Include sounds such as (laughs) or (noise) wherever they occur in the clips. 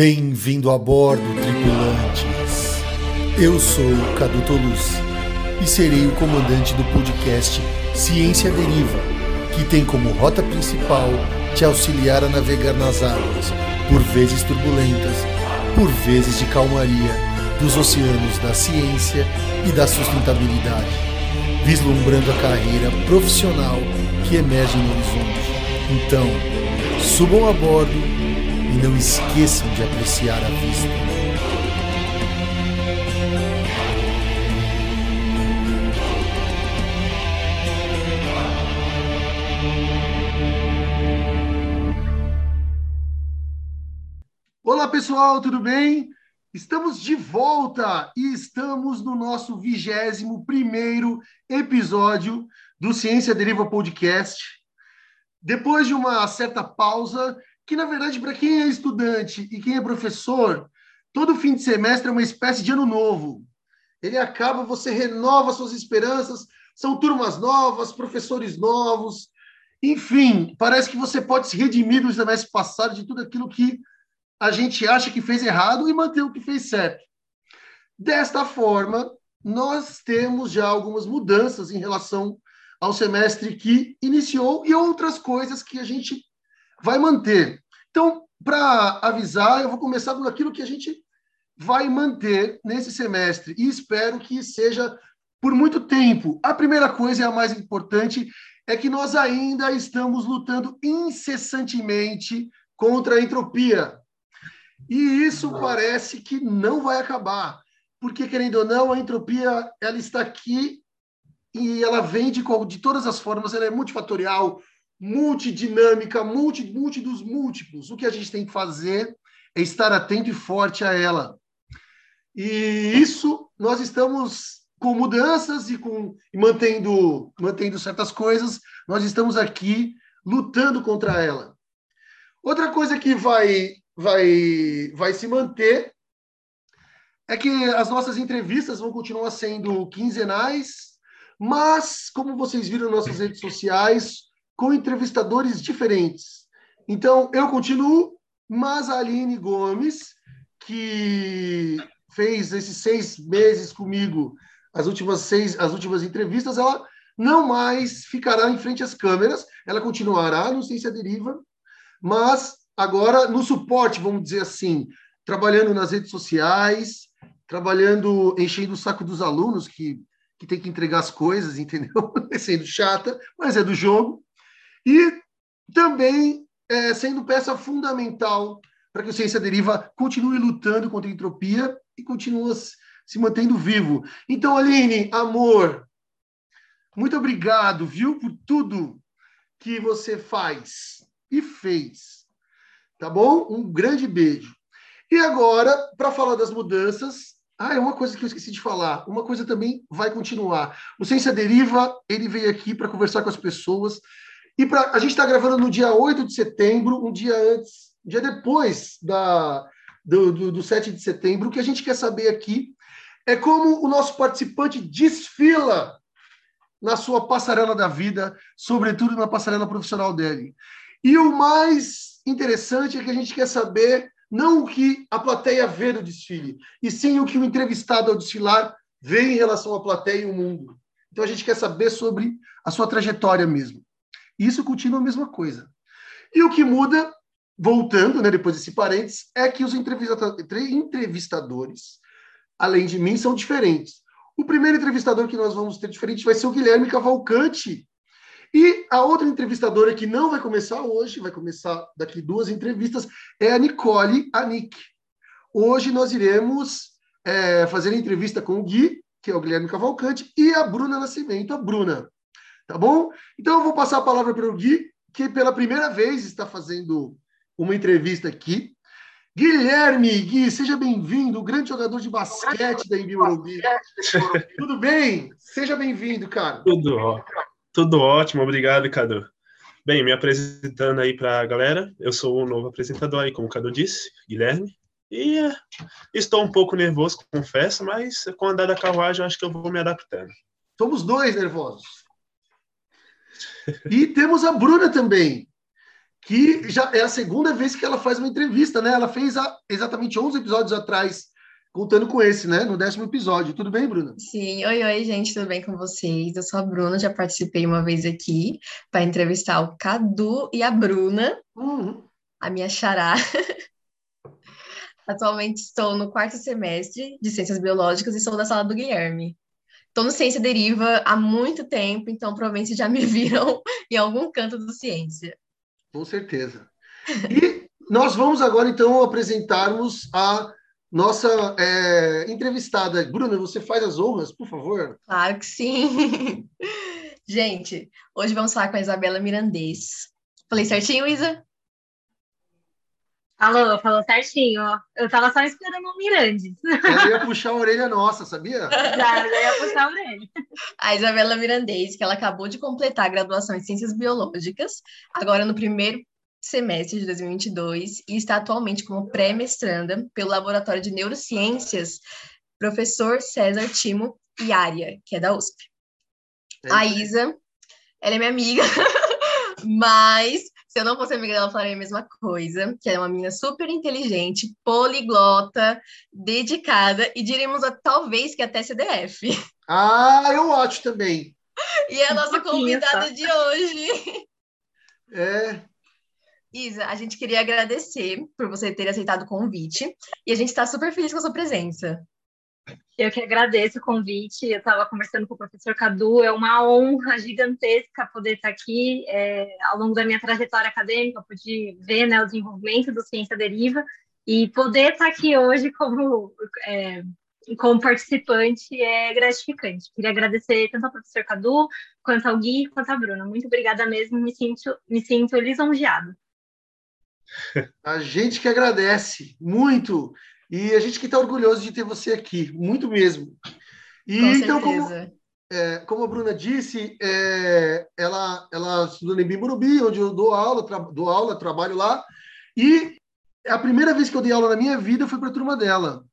Bem-vindo a bordo, tripulantes. Eu sou o Cadu Toluz e serei o comandante do podcast Ciência Deriva, que tem como rota principal te auxiliar a navegar nas águas, por vezes turbulentas, por vezes de calmaria, dos oceanos da ciência e da sustentabilidade, vislumbrando a carreira profissional que emerge no horizonte. Então, subam a bordo e não esqueçam de apreciar a vista. Olá pessoal, tudo bem? Estamos de volta e estamos no nosso vigésimo primeiro episódio do Ciência Deriva Podcast. Depois de uma certa pausa, que na verdade para quem é estudante e quem é professor, todo fim de semestre é uma espécie de ano novo. Ele acaba, você renova suas esperanças, são turmas novas, professores novos, enfim, parece que você pode se redimir do semestre passado de tudo aquilo que a gente acha que fez errado e manter o que fez certo. Desta forma, nós temos já algumas mudanças em relação ao semestre que iniciou e outras coisas que a gente vai manter. Então, para avisar, eu vou começar com aquilo que a gente vai manter nesse semestre e espero que seja por muito tempo. A primeira coisa e a mais importante é que nós ainda estamos lutando incessantemente contra a entropia. E isso parece que não vai acabar, porque querendo ou não, a entropia ela está aqui e ela vem de, de todas as formas, ela é multifatorial, multidinâmica, multi, multi dos múltiplos. O que a gente tem que fazer é estar atento e forte a ela. E isso nós estamos com mudanças e com e mantendo mantendo certas coisas, nós estamos aqui lutando contra ela. Outra coisa que vai vai vai se manter é que as nossas entrevistas vão continuar sendo quinzenais, mas como vocês viram nas nossas redes sociais, com entrevistadores diferentes. Então, eu continuo, mas a Aline Gomes, que fez esses seis meses comigo, as últimas seis, as últimas entrevistas, ela não mais ficará em frente às câmeras, ela continuará no Ciência Deriva, mas agora no suporte, vamos dizer assim, trabalhando nas redes sociais, trabalhando, enchendo o saco dos alunos que, que tem que entregar as coisas, (laughs) entendeu? Sendo chata, mas é do jogo. E também é, sendo peça fundamental para que o Ciência Deriva continue lutando contra a entropia e continue se mantendo vivo. Então, Aline, amor, muito obrigado, viu, por tudo que você faz e fez. Tá bom? Um grande beijo. E agora, para falar das mudanças, ah, é uma coisa que eu esqueci de falar. Uma coisa também vai continuar. O Ciência Deriva, ele veio aqui para conversar com as pessoas e pra, a gente está gravando no dia 8 de setembro, um dia antes, um dia depois da, do, do, do 7 de setembro. O que a gente quer saber aqui é como o nosso participante desfila na sua passarela da vida, sobretudo na passarela profissional dele. E o mais interessante é que a gente quer saber não o que a plateia vê no desfile, e sim o que o entrevistado ao desfilar vê em relação à plateia e o mundo. Então a gente quer saber sobre a sua trajetória mesmo. Isso continua a mesma coisa. E o que muda, voltando, né, depois desse parênteses, é que os entrevistadores, além de mim, são diferentes. O primeiro entrevistador que nós vamos ter diferente vai ser o Guilherme Cavalcante. E a outra entrevistadora que não vai começar hoje, vai começar daqui duas entrevistas, é a Nicole Anick. Hoje nós iremos é, fazer a entrevista com o Gui, que é o Guilherme Cavalcante, e a Bruna Nascimento, a Bruna. Tá bom? Então eu vou passar a palavra para o Gui, que pela primeira vez está fazendo uma entrevista aqui. Guilherme, Gui, seja bem-vindo, grande jogador de basquete da NBA Morumbi. Tudo bem? Seja bem-vindo, cara. Tudo, ó, tudo ótimo, obrigado, Cadu. Bem, me apresentando aí para a galera, eu sou o novo apresentador aí, como o Cadu disse, Guilherme. E é, estou um pouco nervoso, confesso, mas com a andar da carruagem eu acho que eu vou me adaptando. Somos dois nervosos. E temos a Bruna também, que já é a segunda vez que ela faz uma entrevista, né? Ela fez há exatamente 11 episódios atrás, contando com esse, né? No décimo episódio. Tudo bem, Bruna? Sim, oi, oi, gente, tudo bem com vocês? Eu sou a Bruna, já participei uma vez aqui para entrevistar o Cadu e a Bruna, uhum. a minha xará. (laughs) Atualmente estou no quarto semestre de Ciências Biológicas e sou da sala do Guilherme. Estou no Ciência Deriva há muito tempo, então provavelmente já me (laughs) viram em algum canto do Ciência. Com certeza. E nós vamos agora, então, apresentarmos a nossa é, entrevistada. Bruna, você faz as honras, por favor? Claro que sim. (laughs) Gente, hoje vamos falar com a Isabela Mirandês. Falei certinho, Isa? Falou, falou certinho. Eu tava só esperando o Mirandes. Ela ia puxar a orelha nossa, sabia? (laughs) Já, já ia puxar a orelha. A Isabela Mirandês, que ela acabou de completar a graduação em Ciências Biológicas, agora no primeiro semestre de 2022, e está atualmente como pré-mestranda pelo Laboratório de Neurociências Professor César Timo Iaria, que é da USP. É a Isa, ela é minha amiga, (laughs) mas se eu não fosse amiga dela, eu falaria a mesma coisa, que é uma menina super inteligente, poliglota, dedicada, e diríamos talvez que até CDF. Ah, eu acho também. E é a nossa convidada tá? de hoje. É. Isa, a gente queria agradecer por você ter aceitado o convite e a gente está super feliz com a sua presença. Eu que agradeço o convite. Eu estava conversando com o professor Cadu. É uma honra gigantesca poder estar aqui. É, ao longo da minha trajetória acadêmica, pude ver né, o desenvolvimento do Ciência Deriva e poder estar aqui hoje como, é, como participante é gratificante. Queria agradecer tanto ao professor Cadu, quanto ao Gui, quanto à Bruna. Muito obrigada mesmo. Me sinto, me sinto lisonjeado. A gente que agradece muito. E a gente que está orgulhoso de ter você aqui, muito mesmo. E Com então, como, é, como a Bruna disse, é, ela, ela estudou em Bimburubi, onde eu dou aula, dou aula, trabalho lá. E a primeira vez que eu dei aula na minha vida foi para a turma dela.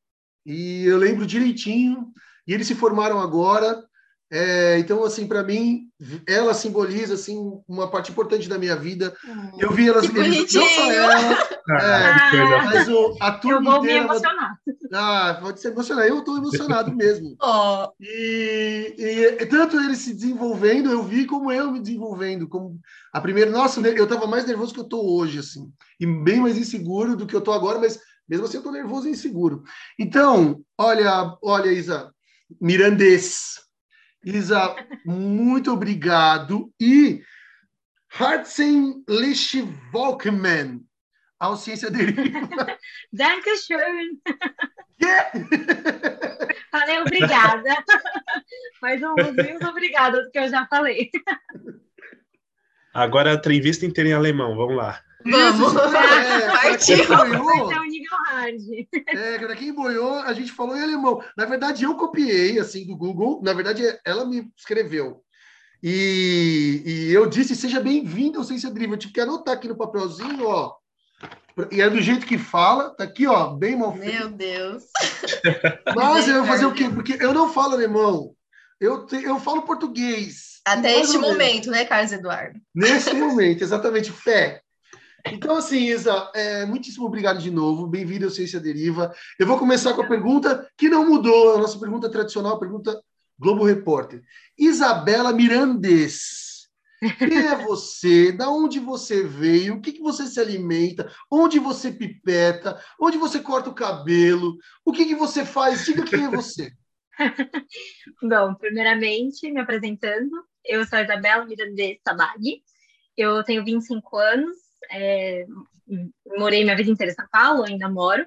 E eu lembro direitinho. E eles se formaram agora. É, então, assim, para mim, ela simboliza assim uma parte importante da minha vida. Hum, eu vi elas, eles, não só ela, ah, é, mas o, a turma Eu vou inteira, me emocionar. Ah, pode se emocionar. Eu estou emocionado (laughs) mesmo. oh. e, e, tanto eles se desenvolvendo, eu vi como eu me desenvolvendo. Como a primeira, nossa, eu estava mais nervoso que eu estou hoje, assim, e bem mais inseguro do que eu estou agora, mas mesmo assim eu estou nervoso e inseguro. Então, olha, olha, Isa, Mirandês. Isa, muito obrigado. E Hartsen Lichvolkman, ao Ciência Deriva. (laughs) Dankeschön. (laughs) Yeah. Falei obrigada. Mais um mil obrigada do que eu já falei. Agora a entrevista inteira em alemão, vamos lá. Vamos, (laughs) é, partiu. (laughs) Boiou, é um nível hard. É, para quem boiou, a gente falou em alemão. Na verdade, eu copiei, assim, do Google. Na verdade, ela me escreveu. E, e eu disse, seja bem-vindo ao Ciência Driva. Eu tive que anotar aqui no papelzinho, ó. E é do jeito que fala, tá aqui, ó, bem mal feito. Meu Deus. Mas eu vou fazer o quê? (laughs) Porque eu não falo alemão. Eu, te, eu falo português. Até este momento, né, Carlos Eduardo? Nesse momento, exatamente. Fé. Então, assim, Isa, é, muitíssimo obrigado de novo. Bem-vindo ao Ciência Deriva. Eu vou começar com a pergunta que não mudou, a nossa pergunta tradicional, a pergunta Globo Repórter. Isabela Mirandes. Quem é você? Da onde você veio? O que, que você se alimenta? Onde você pipeta? Onde você corta o cabelo? O que, que você faz? Diga quem é você. (laughs) Bom, primeiramente, me apresentando, eu sou a Isabela Mirandes Tabag, eu tenho 25 anos, é, morei minha vida inteira em São Paulo, ainda moro.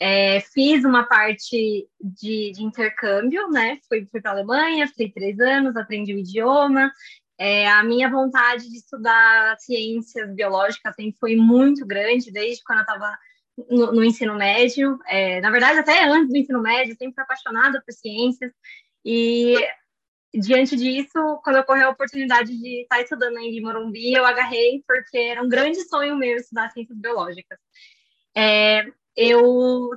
É, fiz uma parte de, de intercâmbio, né? Fui, fui para a Alemanha, fiquei três anos, aprendi o idioma. É, a minha vontade de estudar ciências biológicas sempre foi muito grande, desde quando eu estava no, no, ensino médio. É, na verdade, até antes do ensino médio, sempre fui apaixonada por ciências. E diante disso, quando ocorreu a oportunidade de estar estudando em Morumbi, eu agarrei porque era um grande sonho meu estudar ciências biológicas. É, eu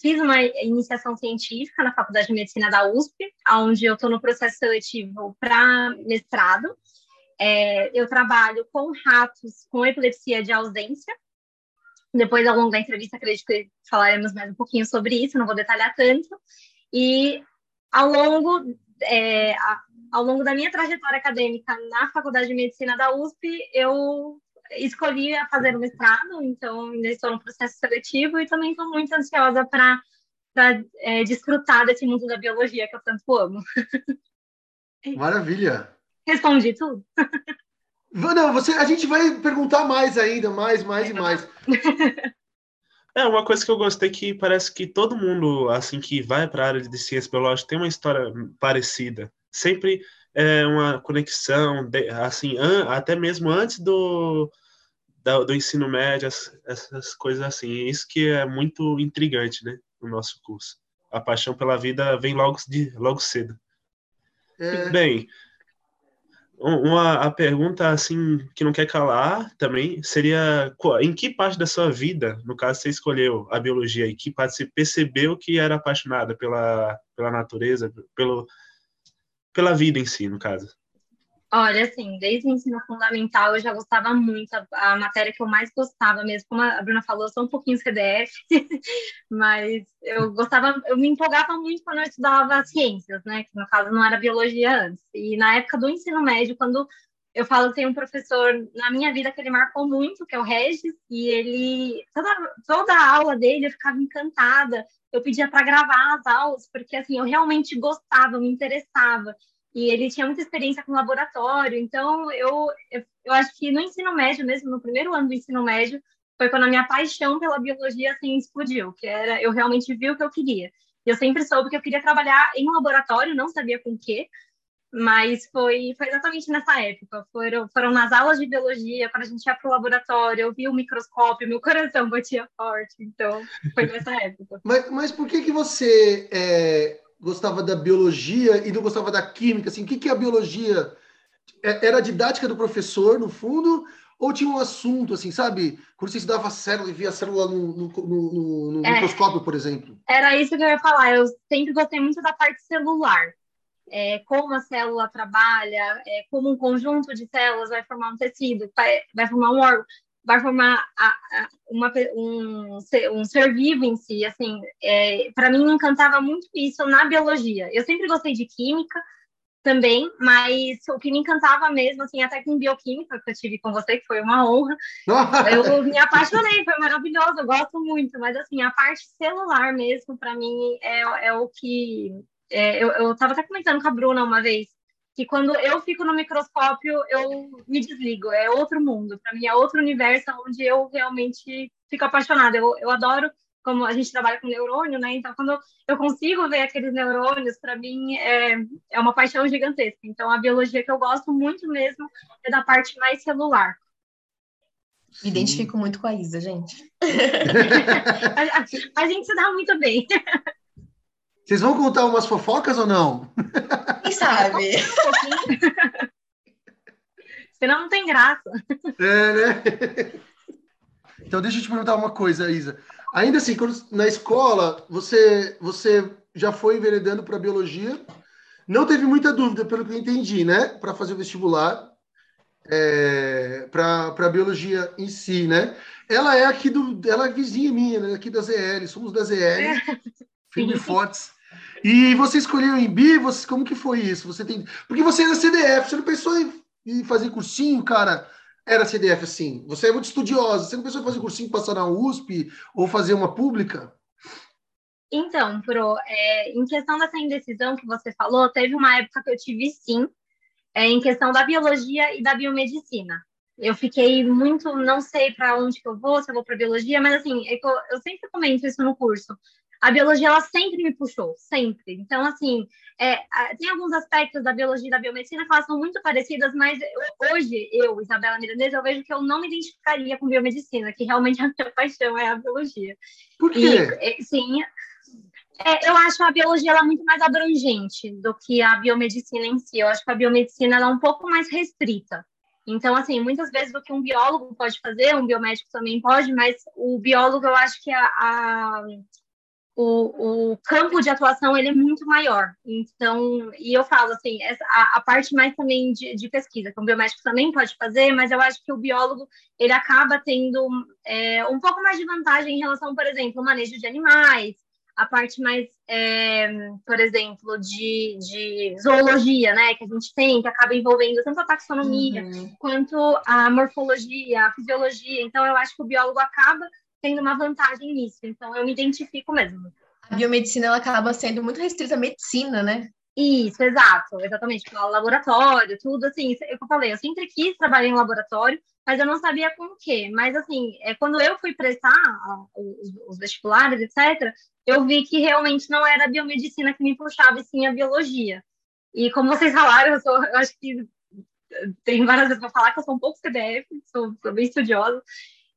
fiz uma iniciação científica na Faculdade de Medicina da USP, onde eu estou no processo seletivo para mestrado. É, eu trabalho com ratos com epilepsia de ausência. Depois, ao longo da entrevista, acredito que falaremos mais um pouquinho sobre isso, não vou detalhar tanto. E ao longo, é, ao longo da minha trajetória acadêmica na Faculdade de Medicina da USP, eu escolhi fazer o mestrado, então ainda estou no processo seletivo e também estou muito ansiosa para é, desfrutar desse mundo da biologia que eu tanto amo. (laughs) Maravilha! Respondi tudo. Não, você, a gente vai perguntar mais ainda, mais, mais e mais. (laughs) É, uma coisa que eu gostei que parece que todo mundo, assim, que vai para a área de ciência biológica tem uma história parecida. Sempre é uma conexão, de, assim, an, até mesmo antes do, da, do ensino médio, essas coisas assim. Isso que é muito intrigante, né, no nosso curso. A paixão pela vida vem logo, de, logo cedo. É... Bem, uma a pergunta assim que não quer calar também seria em que parte da sua vida, no caso você escolheu a biologia, em que parte você percebeu que era apaixonada pela pela natureza, pelo pela vida em si, no caso? Olha, assim, desde o ensino fundamental eu já gostava muito, a, a, matéria que eu mais gostava mesmo, como a Bruna falou, eu sou um pouquinho CDF, (laughs) mas eu gostava, eu me empolgava muito quando eu estudava ciências, né, que no caso não era biologia antes. E na época do ensino médio, quando eu falo tem um professor na minha vida que ele marcou muito, que é o Regis, e ele, toda, toda a aula dele eu ficava encantada, eu pedia para gravar as aulas, porque assim, eu realmente gostava, me interessava e ele tinha muita experiência com laboratório, então eu, eu, eu, acho que no ensino médio mesmo, no primeiro ano do ensino médio, foi quando a minha paixão pela biologia assim explodiu, que era eu realmente vi o que eu queria. Eu sempre soube que eu queria trabalhar em laboratório, não sabia com quê, mas foi, foi exatamente nessa época. Foram, foram nas aulas de biologia, quando a gente ia para o laboratório, eu vi o microscópio, meu coração batia forte, então foi nessa época. (laughs) Mas, mas por que que você é gostava da biologia e não gostava da química? Assim, o que, que é a biologia? É, era a didática do professor, no fundo, ou tinha um assunto, assim, sabe? Quando você estudava a célula e via a célula no, no, no, no é, microscópio, por exemplo. Era isso que eu ia falar. Eu sempre gostei muito da parte celular. É, como a célula trabalha, é, como um conjunto de células vai formar um tecido, vai, vai formar um órgão vai formar a, a, uma, um, um ser vivo em si. Assim, é, para mim, me encantava muito isso na biologia. Eu sempre gostei de química também, mas o que me encantava mesmo, assim, até com bioquímica que eu tive com você, que foi uma honra, eu me apaixonei, foi maravilhoso, eu gosto muito, mas assim, a parte celular mesmo, para mim, é, é o que. É, eu estava até comentando com a Bruna uma vez, que quando eu fico no microscópio, eu me desligo, é outro mundo, para mim é outro universo onde eu realmente fico apaixonada. Eu, eu adoro como a gente trabalha com neurônio, né? Então, quando eu consigo ver aqueles neurônios, para mim é, é uma paixão gigantesca. Então, a biologia que eu gosto muito mesmo é da parte mais celular. Me identifico muito com a Isa, gente. (laughs) a, a, a gente se dá muito bem. (laughs) Vocês vão contar umas fofocas ou não? Quem sabe? (laughs) Senão não tem graça. É, né? Então, deixa eu te perguntar uma coisa, Isa. Ainda assim, quando, na escola, você, você já foi enveredando para biologia, não teve muita dúvida, pelo que eu entendi, né? Para fazer o vestibular, é, para biologia em si, né? Ela é aqui do. Ela é vizinha minha, né? Aqui da ZL, somos da ZL, é. firme fortes. E você escolheu em bi, você, como que foi isso? Você tem, porque você era CDF, você não pensou em, em fazer cursinho, cara? Era CDF assim. Você é muito estudiosa, você não pensou em fazer cursinho, passar na USP ou fazer uma pública? Então, Pro, é, em questão dessa indecisão que você falou, teve uma época que eu tive sim, é, em questão da biologia e da biomedicina. Eu fiquei muito, não sei para onde que eu vou, se eu vou para biologia, mas assim, é eu, eu sempre comento isso no curso a biologia ela sempre me puxou, sempre. Então, assim, é, tem alguns aspectos da biologia e da biomedicina que elas são muito parecidas, mas eu, hoje, eu, Isabela Mirandes, eu vejo que eu não me identificaria com biomedicina, que realmente (laughs) a minha paixão é a biologia. Por quê? E, sim, é, eu acho a biologia ela muito mais abrangente do que a biomedicina em si. Eu acho que a biomedicina ela é um pouco mais restrita. Então, assim, muitas vezes o que um biólogo pode fazer, um biomédico também pode, mas o biólogo, eu acho que a, a o, o campo de atuação ele é muito maior. Então, e eu falo assim, essa, a, a parte mais também de, de, pesquisa, que o biomédico também pode fazer, mas eu acho que o biólogo ele acaba tendo é, um pouco mais de vantagem em relação, por exemplo, ao manejo de animais, a parte mais, é, por exemplo, de, de, zoologia, né, que a gente tem, que acaba envolvendo tanto a taxonomia uhum. quanto a morfologia, a fisiologia. Então, eu acho que o biólogo acaba tendo uma vantagem nisso. Então, eu me identifico mesmo. A biomedicina ela acaba sendo muito restrita à medicina, né? Isso, exato, exatamente. Tipo, laboratório, tudo assim. É eu falei, eu sempre quis trabalhar em laboratório, mas eu não sabia com o quê. Mas, assim, é, quando eu fui prestar os, os, vestibulares, etc., eu vi que realmente não era a biomedicina que me puxava, e sim a biologia. E como vocês falaram, eu, sou, eu acho que tem várias vezes para falar que eu sou um pouco CDF, sou, sou bem estudiosa.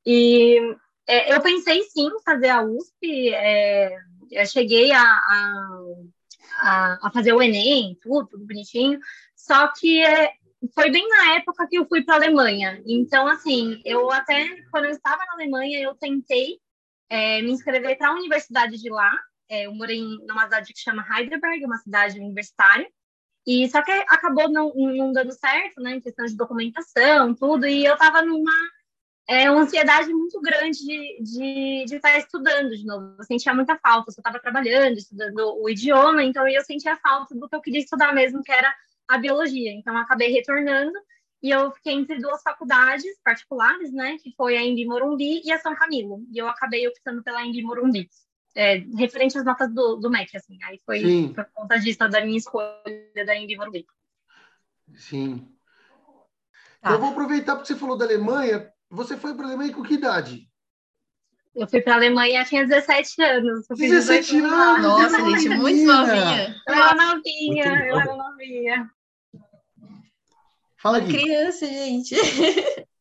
E é, eu pensei sim fazer a USP, é, eu cheguei a, a, a, fazer o Enem, tudo, tudo bonitinho, só que é, foi bem na época que eu fui para a Alemanha. Então, assim, eu até, quando eu estava na Alemanha, eu tentei é, me inscrever para a universidade de lá. É, eu morei numa cidade que chama Heidelberg, uma cidade universitária. E só que acabou não, não dando certo, né, em questão de documentação, tudo. E eu estava numa é ansiedade muito grande de, de, de estar estudando de novo. Eu sentia muita falta, eu estava trabalhando, estudando o idioma, então eu sentia falta do que eu queria estudar mesmo, que era a biologia. Então, acabei retornando e eu fiquei entre duas faculdades particulares, né, que foi a Embi Morumbi e a São Camilo. E eu acabei optando pela Embi Morumbi. É, referente às notas do, do MEC, assim. Aí foi por conta disso, da minha escolha da Embi Morumbi. Sim. Tá. Eu vou aproveitar porque você falou da Alemanha você foi para a Alemanha com que idade? Eu fui para a Alemanha, tinha 17 anos. 17 anos? Nossa, gente, muito novinha. Eu era novinha, eu era novinha. Fala aqui. Criança, gente. (laughs)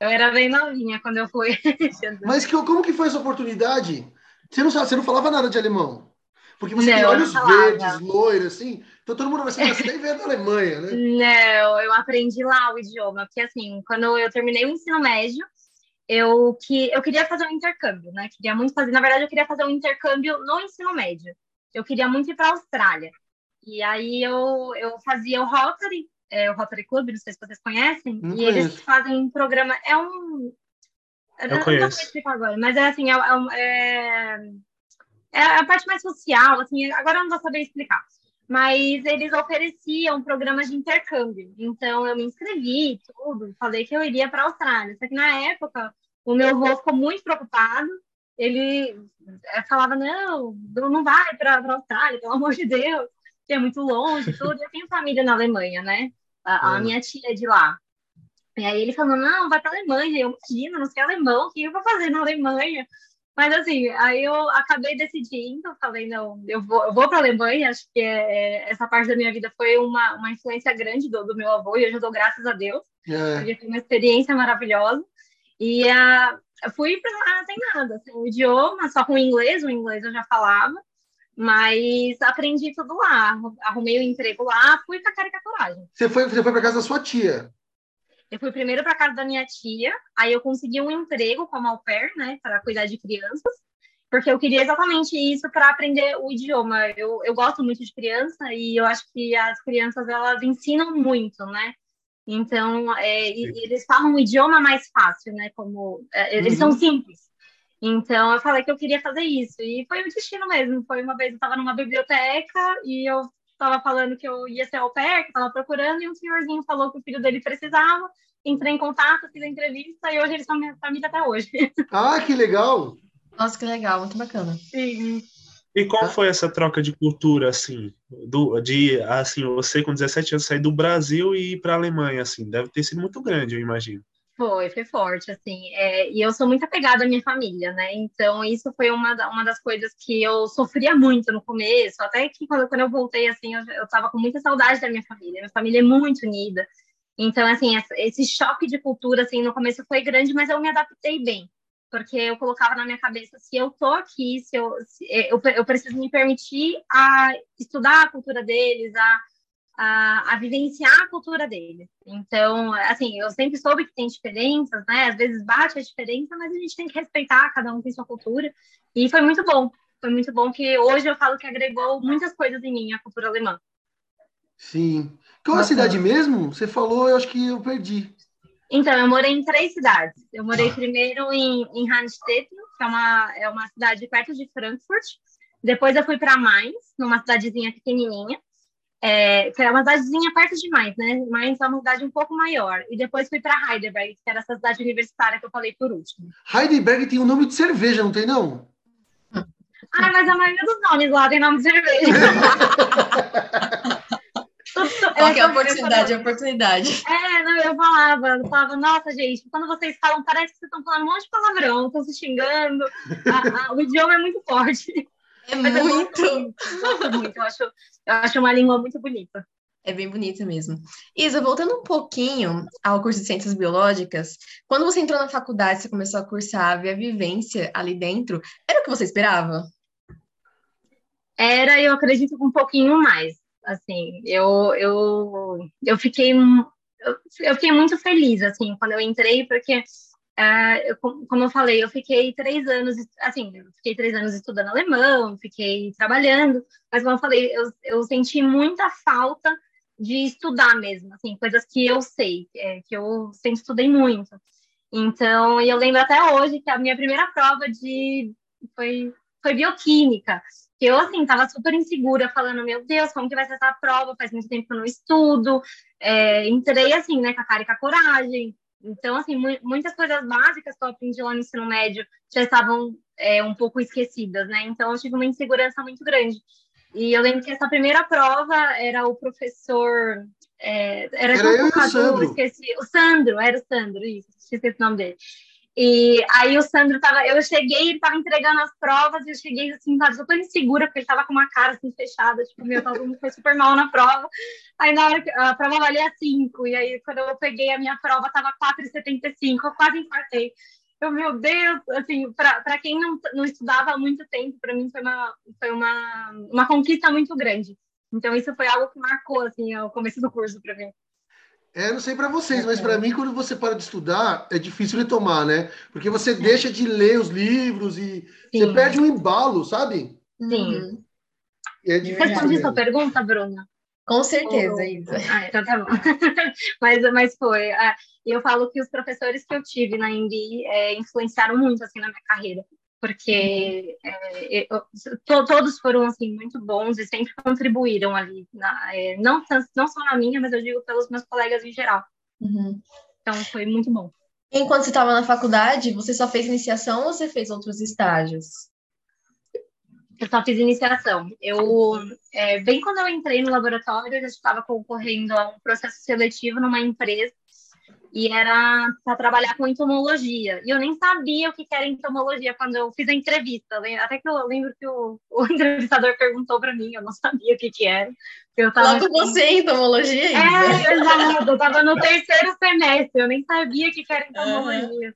Eu era bem novinha quando eu fui. (laughs) Mas que, como que foi essa oportunidade? Você não, você não falava nada de alemão? Porque você não, tem olhos verdes, loiros, assim. Então todo mundo vai ser você nem veio da Alemanha, né? Não, eu aprendi lá o idioma. Porque assim, quando eu terminei o ensino médio, eu, que, eu queria fazer um intercâmbio, né? Queria muito fazer. Na verdade, eu queria fazer um intercâmbio no ensino médio. Eu queria muito ir para a Austrália. E aí eu, eu fazia o Rotary, é, o Rotary Club, não sei se vocês conhecem. Não e conheço. eles fazem um programa. É um. Eu, eu conheço. Não vou explicar agora, mas é assim, é, é, é a parte mais social, assim, agora eu não vou saber explicar. Mas eles ofereciam programas de intercâmbio. Então eu me inscrevi, tudo, falei que eu iria para a Austrália. Só que na época o meu avô ficou muito preocupado. Ele eh, falava: não, não vai para a Austrália, pelo amor de Deus, que é muito longe, tudo. Eu tenho família na Alemanha, né? A, a minha tia é de lá. E aí ele falou: não, vai para Alemanha. Eu, imagino, não sei alemão, o que eu vou fazer na Alemanha? Mas assim, aí eu acabei decidindo, falei, não, eu vou, eu vou para a Alemanha, acho que é, é, essa parte da minha vida foi uma, uma influência grande do, do meu avô, e hoje eu dou graças a Deus, é. porque foi uma experiência maravilhosa. E uh, fui para lá sem nada, assim, o idioma, só com o inglês, o inglês eu já falava, mas aprendi tudo lá, arrumei o um emprego lá, fui com a cara e com a coragem. Você foi, você foi para casa da sua tia? Eu fui primeiro para casa da minha tia, aí eu consegui um emprego como au pair, né, para cuidar de crianças, porque eu queria exatamente isso para aprender o idioma. Eu, eu gosto muito de criança e eu acho que as crianças elas ensinam muito, né? Então, é, eles falam o idioma mais fácil, né? Como é, eles uhum. são simples. Então, eu falei que eu queria fazer isso. E foi o destino mesmo. Foi uma vez eu estava numa biblioteca e eu estava falando que eu ia ser au pair, que estava procurando, e um senhorzinho falou que o filho dele precisava, entrei em contato, fiz a entrevista, e hoje eles são minha família até hoje. (laughs) Ah, que legal! Nossa, que legal, muito bacana. Sim. E qual foi essa troca de cultura, assim, do, de, assim, você com 17 anos sair do Brasil e ir para a Alemanha, assim, deve ter sido muito grande, eu imagino. Foi, foi forte, assim. É, e eu sou muito apegada à minha família, né? Então, isso foi uma, uma das coisas que eu sofria muito no começo. Até que quando, quando eu voltei, assim, eu, eu tava com muita saudade da minha família. Minha família é muito unida. Então, assim, esse choque de cultura, assim, no começo foi grande, mas eu me adaptei bem. Porque eu colocava na minha cabeça, se eu tô aqui, se eu, se eu, eu preciso me permitir a estudar a cultura deles, a a, a, vivenciar a cultura dele. Então, assim, eu sempre soube que tem diferenças, né? Às vezes bate a diferença, mas a gente tem que respeitar, cada um tem sua cultura. E foi muito bom. foi muito bom que hoje eu falo que agregou muitas coisas em mim a cultura alemã. Sim. Qual a cidade mesmo? Você falou, eu acho que eu perdi. Então, eu morei em três cidades. Eu morei ah. primeiro em, em Randstetten, que é uma, é uma cidade perto de Frankfurt. Depois eu fui para Mainz, numa cidadezinha pequenininha, é, que é uma cidadezinha perto de Mainz, né? Mainz é uma cidade um pouco maior. E depois fui para Heidelberg, que era essa cidade universitária que eu falei por último. Heidelberg tem o um nome de cerveja, não tem não? Ah, mas a maioria dos nomes lá tem nome de cerveja. (laughs) Qual é a oportunidade? A oportunidade. É, não, eu falava, eu falava, nossa, gente, quando vocês falam, parece que vocês estão falando um monte de palavrão, estão se xingando. A, a, o idioma é muito forte. É Mas muito. Eu gosto muito, eu acho, eu acho uma língua muito bonita. É bem bonita mesmo. Isa, voltando um pouquinho ao curso de Ciências Biológicas, quando você entrou na faculdade, você começou a cursar, a vivência ali dentro, era o que você esperava? Era, eu acredito, um pouquinho mais. Assim, eu, eu, eu fiquei eu, eu fiquei muito feliz assim quando eu entrei porque Uh, eu, como eu falei, eu fiquei três anos, assim, fiquei três anos estudando alemão, fiquei trabalhando, mas como eu falei, eu, eu senti muita falta de estudar mesmo, assim, coisas que eu sei, é, que eu sempre estudei muito. Então, eu lembro até hoje que a minha primeira prova de foi, foi bioquímica, que eu, assim, tava super insegura, falando, meu Deus, como que vai ser essa prova? Faz muito tempo que eu não estudo. É, entrei, assim, né, com a cara e com a coragem. Então, assim, mu muitas coisas básicas que eu aprendi lá no ensino médio já estavam é, um pouco esquecidas, né? Então, eu tive uma insegurança muito grande. E eu lembro que essa primeira prova era o professor. É, era, era eu e o Sandro. Esqueci, o Sandro, era o Sandro, isso, esqueci o nome dele. E aí o Sandro tava, eu cheguei, ele tava entregando as provas, e eu cheguei assim, tava super insegura, porque ele tava com uma cara assim fechada, tipo, meu, todo foi super mal na prova. Aí na hora que a prova valia 5, e aí quando eu peguei a minha prova, tava 4,75, eu quase infartei. Eu, meu Deus, assim, para quem não, não estudava há muito tempo, para mim foi uma, foi uma, uma conquista muito grande. Então isso foi algo que marcou, assim, o começo do curso para mim. É, não sei para vocês, mas para mim, quando você para de estudar, é difícil retomar, né? Porque você deixa de ler os livros e Sim. você perde um embalo, sabe? Sim. Uhum. É Respondi sua pergunta, Bruna? Com certeza, Isa. Ah, então tá bom. (laughs) mas, mas foi. Ah, eu falo que os professores que eu tive na Embi é, influenciaram muito assim na minha carreira porque é, eu, to, todos foram assim muito bons e sempre contribuíram ali, na, é, não, não só na minha, mas eu digo pelos meus colegas em geral. Uhum. Então foi muito bom. Enquanto você estava na faculdade, você só fez iniciação ou você fez outros estágios? Eu só fiz iniciação. Eu, é, bem quando eu entrei no laboratório, eu já estava concorrendo a um processo seletivo numa empresa e era para trabalhar com entomologia. E eu nem sabia o que era entomologia quando eu fiz a entrevista. Até que eu lembro que o, o (laughs) entrevistador perguntou para mim, eu não sabia o que, que era. Eu tava, Logo você em entomologia? É, exato. Eu estava no terceiro semestre, eu nem sabia o que, que era (laughs) entomologia. Uhum.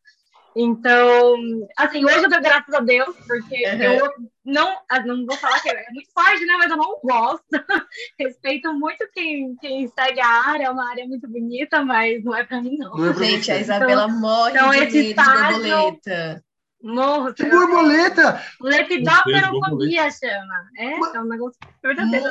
Então, assim, hoje eu dou graças a Deus, porque uhum. eu não, ah, não vou falar que é muito forte, né? Mas eu não gosto. (laughs) Respeito muito quem, quem segue a área, é uma área muito bonita, mas não é para mim, não. não é Gente, a Isabela então, morre então, de esse estágio, de borboleta. Morro. Que borboleta! Lepidopterofobia chama. É, é um negócio verdadeiro.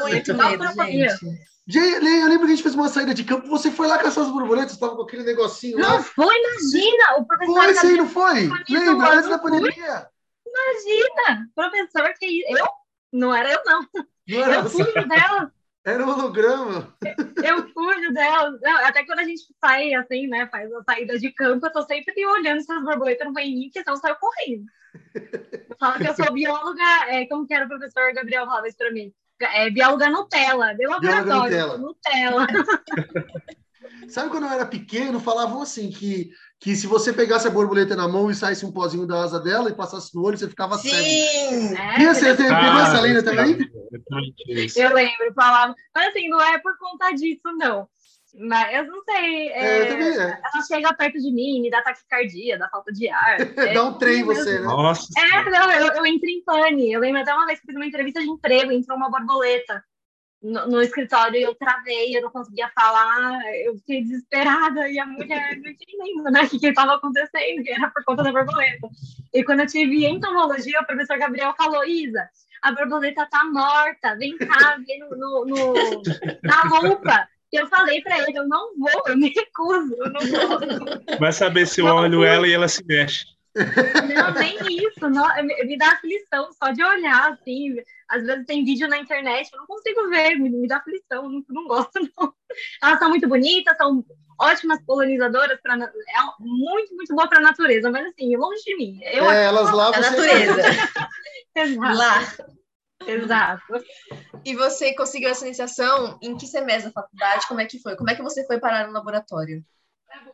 Lepidopterofobia. Eu lembro que a gente fez uma saída de campo, você foi lá caçar as borboletas, estava com aquele negocinho não lá. Não foi, imagina! O professor. Foi, sim, não foi? Lembra, antes da pandemia. Imagina! Professor, que eu? Não era eu, não. não era eu fujo dela. Era um holograma. Eu fujo dela. Não, até quando a gente sai, assim, né, faz a saída de campo, eu tô sempre olhando se as borboletas não vêm em mim, porque senão eu saio correndo. Eu falo que eu sou bióloga, é, como que era o professor Gabriel falava isso pra mim? É, bióloga Nutella, de laboratório. Nutella. Nutella. (laughs) Sabe quando eu era pequeno, falavam assim que, que se você pegasse a borboleta na mão e saísse um pozinho da asa dela e passasse no olho, você ficava Sim. cego. É, e você tem, ah, essa lenda também? Eu lembro, falava. Mas assim, não é por conta disso, não. Mas eu não sei. É, é, também, é. Ela chega perto de mim, me dá taquicardia, dá falta de ar. (laughs) dá um trem você, né? Nossa. É, não, eu, eu entro em pane. Eu lembro até uma vez que fiz uma entrevista de emprego, entrou uma borboleta. no, no, escritório eu travei, eu não conseguia falar, eu fiquei desesperada e a mulher não entendendo, né, o que estava acontecendo, que era por conta da borboleta. E quando eu tive entomologia, o professor Gabriel falou, Isa, a borboleta tá morta, vem cá, vem no, no, no na roupa. E eu falei para ele, eu não vou, eu me recuso, eu não vou. Vai saber se eu olho ela e ela se mexe. Não, nem isso, não, me dá aflição só de olhar, assim. Às vezes tem vídeo na internet, eu não consigo ver, me, me dá aflição, não, não gosto, (laughs) não. Elas são muito bonitas, são ótimas polinizadoras, pra, é muito, muito boa para a natureza, mas assim, longe de mim. Eu, é, elas lá a natureza. (laughs) Exato. Lá. Exato. E você conseguiu essa iniciação em que semestre da faculdade? Como é que foi? Como é que você foi parar no laboratório?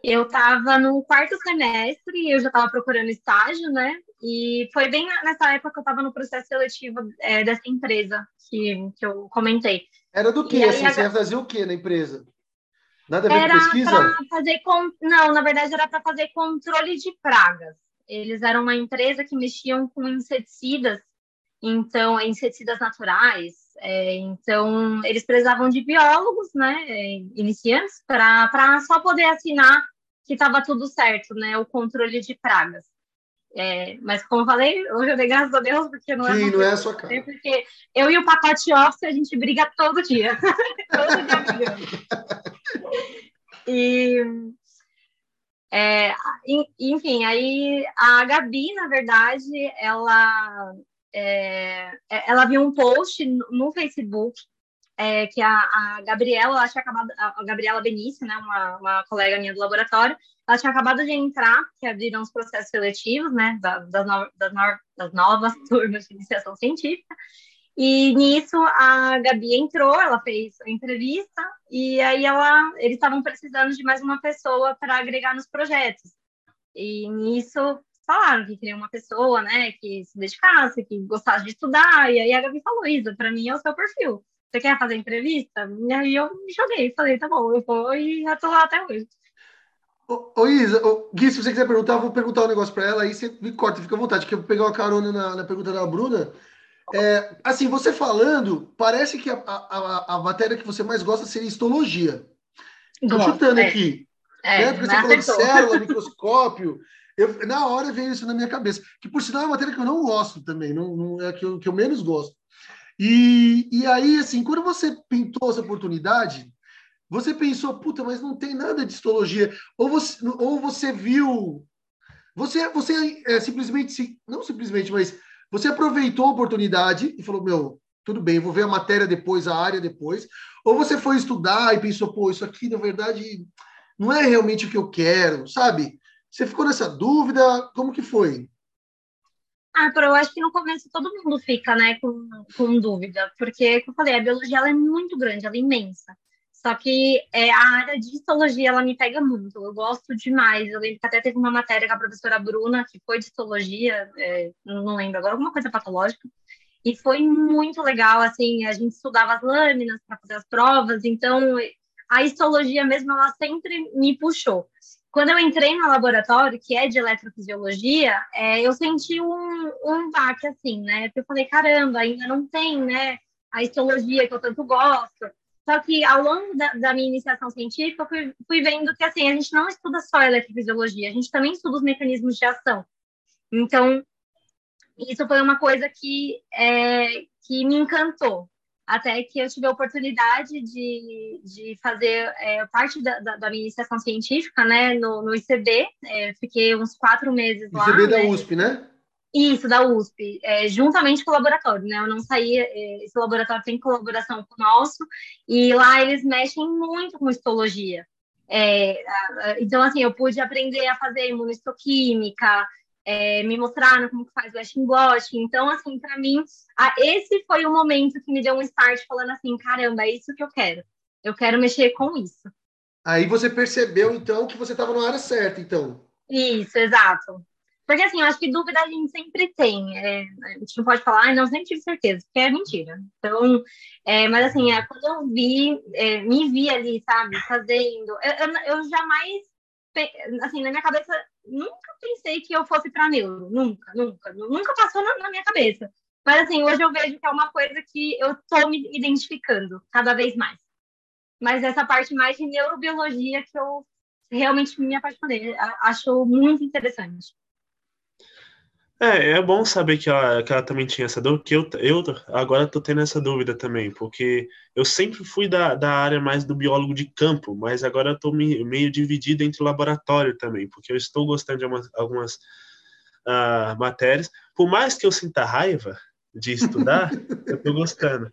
Eu estava no quarto semestre, eu já estava procurando estágio, né? E foi bem nessa época que eu estava no processo seletivo é, dessa empresa que, que eu comentei. Era do que? Assim, a... Você ia fazer o que na empresa? Nada a ver era com pesquisa? Fazer com... Não, na verdade era para fazer controle de pragas. Eles eram uma empresa que mexiam com inseticidas, então, inseticidas naturais, é, então, eles precisavam de biólogos, né, é, iniciantes, para só poder assinar que estava tudo certo, né, o controle de pragas. É, mas, como falei, hoje eu dei graças a Deus, porque não Sim, é. não é a sua cara. Porque eu e o pacote office, a gente briga todo dia. (laughs) todo dia brigando. E. É, enfim, aí a Gabi, na verdade, ela é, é, ela viu um post no Facebook é, que a, a, Gabriela, ela tinha acabado, a Gabriela Benício, né, uma, uma, colega minha do laboratório, ela tinha acabado de entrar, que abriram os processos seletivos, né, das, no, das, no, das novas (laughs) turmas de iniciação científica, e nisso a Gabi entrou, ela fez a entrevista, e aí ela, eles estavam precisando de mais uma pessoa para agregar nos projetos. E nisso falaram que queria uma pessoa, né, que se dedicasse, que gostasse de estudar, e aí a Gabi falou, Isa, para mim é o seu perfil. Você quer fazer entrevista? E aí eu me joguei, falei, tá bom, eu vou e já tô lá até hoje. Ô, ô Isa, ô, Gui, se você quiser perguntar, eu vou perguntar um negócio para ela, aí você me corta, fica à vontade, que eu vou pegar uma carona na, na pergunta da Bruna. É, assim, você falando, parece que a, a, a, matéria que você mais gosta seria histologia. Estou chutando é. aqui. É, né? Porque você falou de célula, (laughs) microscópio, eu, na hora veio isso na minha cabeça, que por sinal é uma matéria que eu não gosto também, não, não é a que eu, que eu menos gosto. E, e aí, assim, quando você pintou essa oportunidade, você pensou, puta, mas não tem nada de histologia. Ou você, ou você viu. Você, você é, simplesmente, não simplesmente, mas você aproveitou a oportunidade e falou, meu, tudo bem, vou ver a matéria depois, a área depois. Ou você foi estudar e pensou, pô, isso aqui, na verdade, não é realmente o que eu quero, sabe? Você ficou nessa dúvida? Como que foi? Ah, eu acho que no começo todo mundo fica, né, com, com dúvida, porque, como eu falei, a biologia ela é muito grande, ela é imensa. Só que é, a área de histologia, ela me pega muito, eu gosto demais. Eu lembro que até teve uma matéria com a professora Bruna, que foi de histologia, é, não lembro agora, alguma coisa patológica, e foi muito legal, assim, a gente estudava as lâminas para fazer as provas, então a histologia mesmo, ela sempre me puxou quando eu entrei no laboratório, que é de eletrofisiologia, é, eu senti um, um baque, assim, né? Porque eu falei, caramba, ainda não tem, né? A histologia que eu tanto gosto. Só que ao longo da, da minha iniciação científica, eu fui, fui, vendo que, assim, a gente não estuda só eletrofisiologia, a gente também estuda os mecanismos de ação. Então, isso foi uma coisa que, é, que me encantou, até que eu tive a oportunidade de, de fazer é, parte da, da, da, minha iniciação científica, né, no, no ICB, é, fiquei uns quatro meses lá. ICB da né? USP, né? Isso, da USP, é, juntamente com o laboratório, né, eu não saía, é, esse laboratório tem colaboração com o nosso, e lá eles mexem muito com histologia. É, então, assim, eu pude aprender a fazer imunistoquímica, é, me mostraram como que faz o Blot. Então, assim, para mim, a, esse foi o momento que me deu um start falando assim, caramba, é isso que eu quero. Eu quero mexer com isso. Aí você percebeu, então, que você estava na área certa, então. Isso, exato. Porque, assim, eu acho que dúvida a gente sempre tem. É, a gente não pode falar, ah, não, sempre tive certeza, porque é mentira. Então, é, mas, assim, é, quando eu vi, é, me vi ali, sabe, fazendo, eu, eu, eu jamais, assim, na minha cabeça, nunca pensei que eu fosse para neuro, nunca, nunca, nunca passou na, na, minha cabeça. Mas assim, hoje eu vejo que é uma coisa que eu estou me identificando cada vez mais. Mas essa parte mais de neurobiologia que eu realmente me apaixonei, acho muito interessante. É, é bom saber que ela, que ela também tinha essa dúvida, porque eu, eu agora tô tendo essa dúvida também, porque eu sempre fui da, da área mais do biólogo de campo, mas agora tô me, meio dividido entre laboratório também, porque eu estou gostando de algumas, algumas uh, matérias, por mais que eu sinta raiva de estudar, eu tô gostando.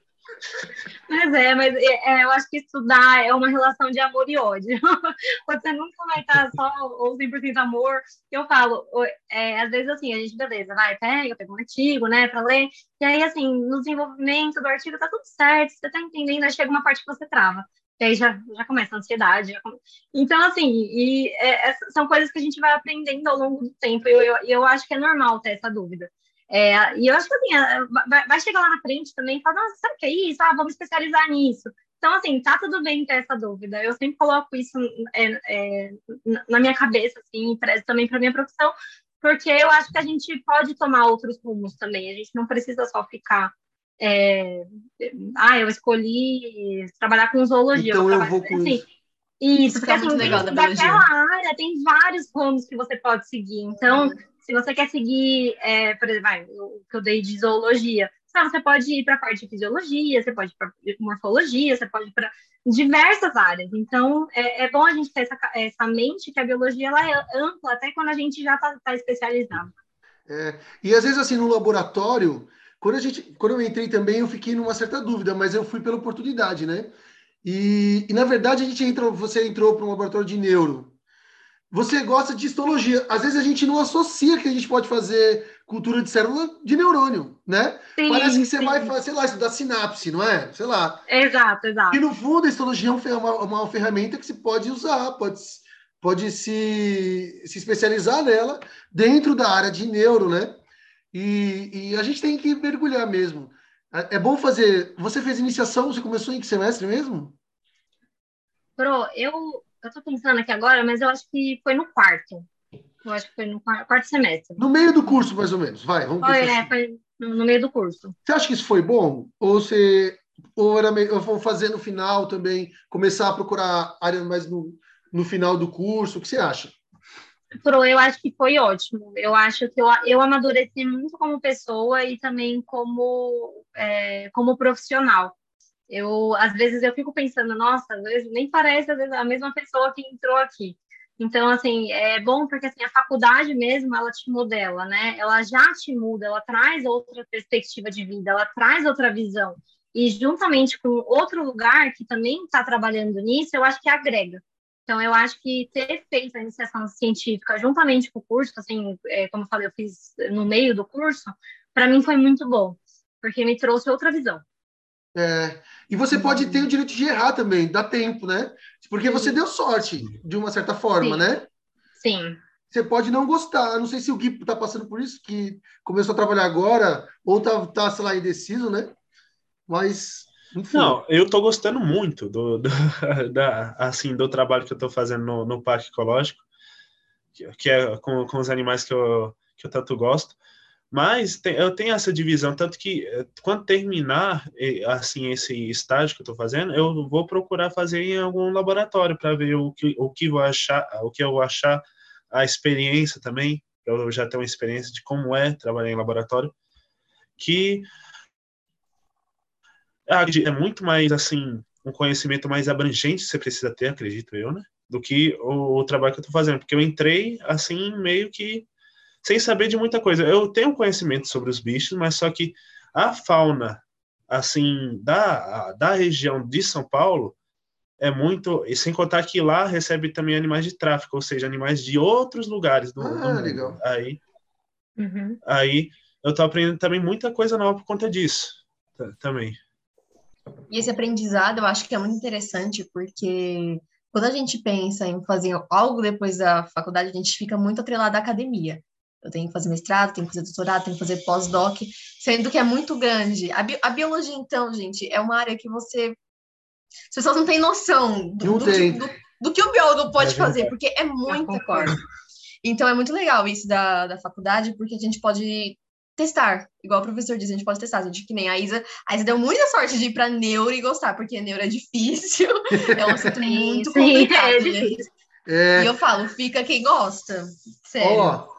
Mas é, mas é, é, eu acho que estudar é uma relação de amor e ódio. (laughs) Você nunca vai estar só ou 100% amor. Eu falo, é, às vezes assim, a gente, beleza, vai, pega, pega um artigo, né, para ler. E aí, assim, no desenvolvimento do artigo tá tudo certo, você tá entendendo, aí chega uma parte que você trava. E aí já, já começa a ansiedade. Come... Então, assim, e, é, são coisas que a gente vai aprendendo ao longo do tempo. E eu, eu, eu acho que é normal ter essa dúvida. É, e eu acho que assim, vai, vai, chegar lá na frente também e falar, nossa, sabe o que é isso? Ah, vamos especializar nisso. Então, assim, tá tudo bem ter essa dúvida. Eu sempre coloco isso é, é, na minha cabeça, assim, prezo também para minha profissão, porque eu acho que a gente pode tomar outros rumos também. A gente não precisa só ficar. É, ah, eu escolhi trabalhar com zoologia. Então eu, eu vou com assim, isso. Isso, porque assim, legal da daquela área tem vários ramos que você pode seguir. Então, se você quer seguir, é, por exemplo, vai, o que eu dei de zoologia, sabe, você pode ir para a parte de fisiologia, você pode ir para morfologia, você pode ir para diversas áreas. Então, é, é, bom a gente ter essa, essa mente que a biologia ela é ampla, até quando a gente já está tá especializado. É, e às vezes, assim, no laboratório, quando, a gente, quando eu entrei também, eu fiquei numa certa dúvida, mas eu fui pela oportunidade, né? E, e na verdade, a gente entra, você entrou para um laboratório de neuro você gosta de histologia. Às vezes a gente não associa que a gente pode fazer cultura de célula de neurônio, né? Sim, Parece que você sim. vai, sei lá, estudar sinapse, não é? Sei lá. Exato, exato. E no fundo, a histologia é uma, uma ferramenta que se pode usar, pode, pode se, se especializar nela dentro da área de neuro, né? E, e a gente tem que mergulhar mesmo. É, é bom fazer. Você fez iniciação, você começou em que semestre mesmo? Pro, eu eu tô pensando aqui agora, mas eu acho que foi no quarto. Eu acho que foi no quarto semestre. No meio do curso, mais ou menos. Vai, vamos foi, é, assim. foi no meio do curso. Você acha que isso foi bom? Ou você ou era eu vou fazer no final também, começar a procurar área mais no, no final do curso? O que você acha? Pro, eu acho que foi ótimo. Eu acho que eu, eu amadureci muito como pessoa e também como, é, como profissional. Eu, às vezes, eu fico pensando, nossa, às vezes nem parece às vezes, a mesma pessoa que entrou aqui. Então, assim, é bom porque assim, a faculdade mesmo, ela te modela, né? Ela já te muda, ela traz outra perspectiva de vida, ela traz outra visão. E juntamente com outro lugar que também está trabalhando nisso, eu acho que agrega. Então, eu acho que ter feito a iniciação científica juntamente com o curso, assim, é, como eu falei, eu fiz no meio do curso, para mim foi muito bom, porque me trouxe outra visão. É, e você pode ter o direito de errar também, dá tempo, né? Porque você deu sorte, de uma certa forma, Sim. né? Sim. Você pode não gostar. Não sei se o Gui está passando por isso, que começou a trabalhar agora, ou tá, tá sei lá, indeciso, né? Mas. Enfim. Não, eu estou gostando muito do, do, (laughs) da, assim, do trabalho que eu estou fazendo no, no Parque Ecológico, que, que é com, com os animais que eu, que eu tanto gosto. Mas tem, eu tenho essa divisão, tanto que eh, quando terminar assim esse estágio que eu estou fazendo, eu vou procurar fazer em algum laboratório para ver o que, o que vou achar, o que eu achar, a experiência também, eu já tenho uma experiência de como é trabalhar em laboratório, que é muito mais assim um conhecimento mais abrangente você precisa ter, acredito eu, né? Do que o, o trabalho que eu estou fazendo, porque eu entrei assim meio que sem saber de muita coisa. Eu tenho conhecimento sobre os bichos, mas só que a fauna, assim, da, da região de São Paulo é muito. E sem contar que lá recebe também animais de tráfico, ou seja, animais de outros lugares do, ah, do mundo. Legal. Aí, uhum. aí eu tô aprendendo também muita coisa nova por conta disso também. E esse aprendizado eu acho que é muito interessante, porque quando a gente pensa em fazer algo depois da faculdade, a gente fica muito atrelado à academia eu tenho que fazer mestrado, tenho que fazer doutorado, tenho que fazer pós-doc, sendo que é muito grande. A, bi a, biologia, então, gente, é uma área que você. As pessoas não têm noção do, do, que, do, do que, o biólogo pode é fazer, porque é muita coisa. Então, é muito legal isso da, da faculdade, porque a gente pode testar. Igual o professor disse, a gente pode testar. A gente, que nem a Isa. A Isa deu muita sorte de ir para neuro e gostar, porque neuro é difícil. (laughs) É um assunto muito sim, complicado. É né? É... E eu falo, fica quem gosta. Sério. Ó,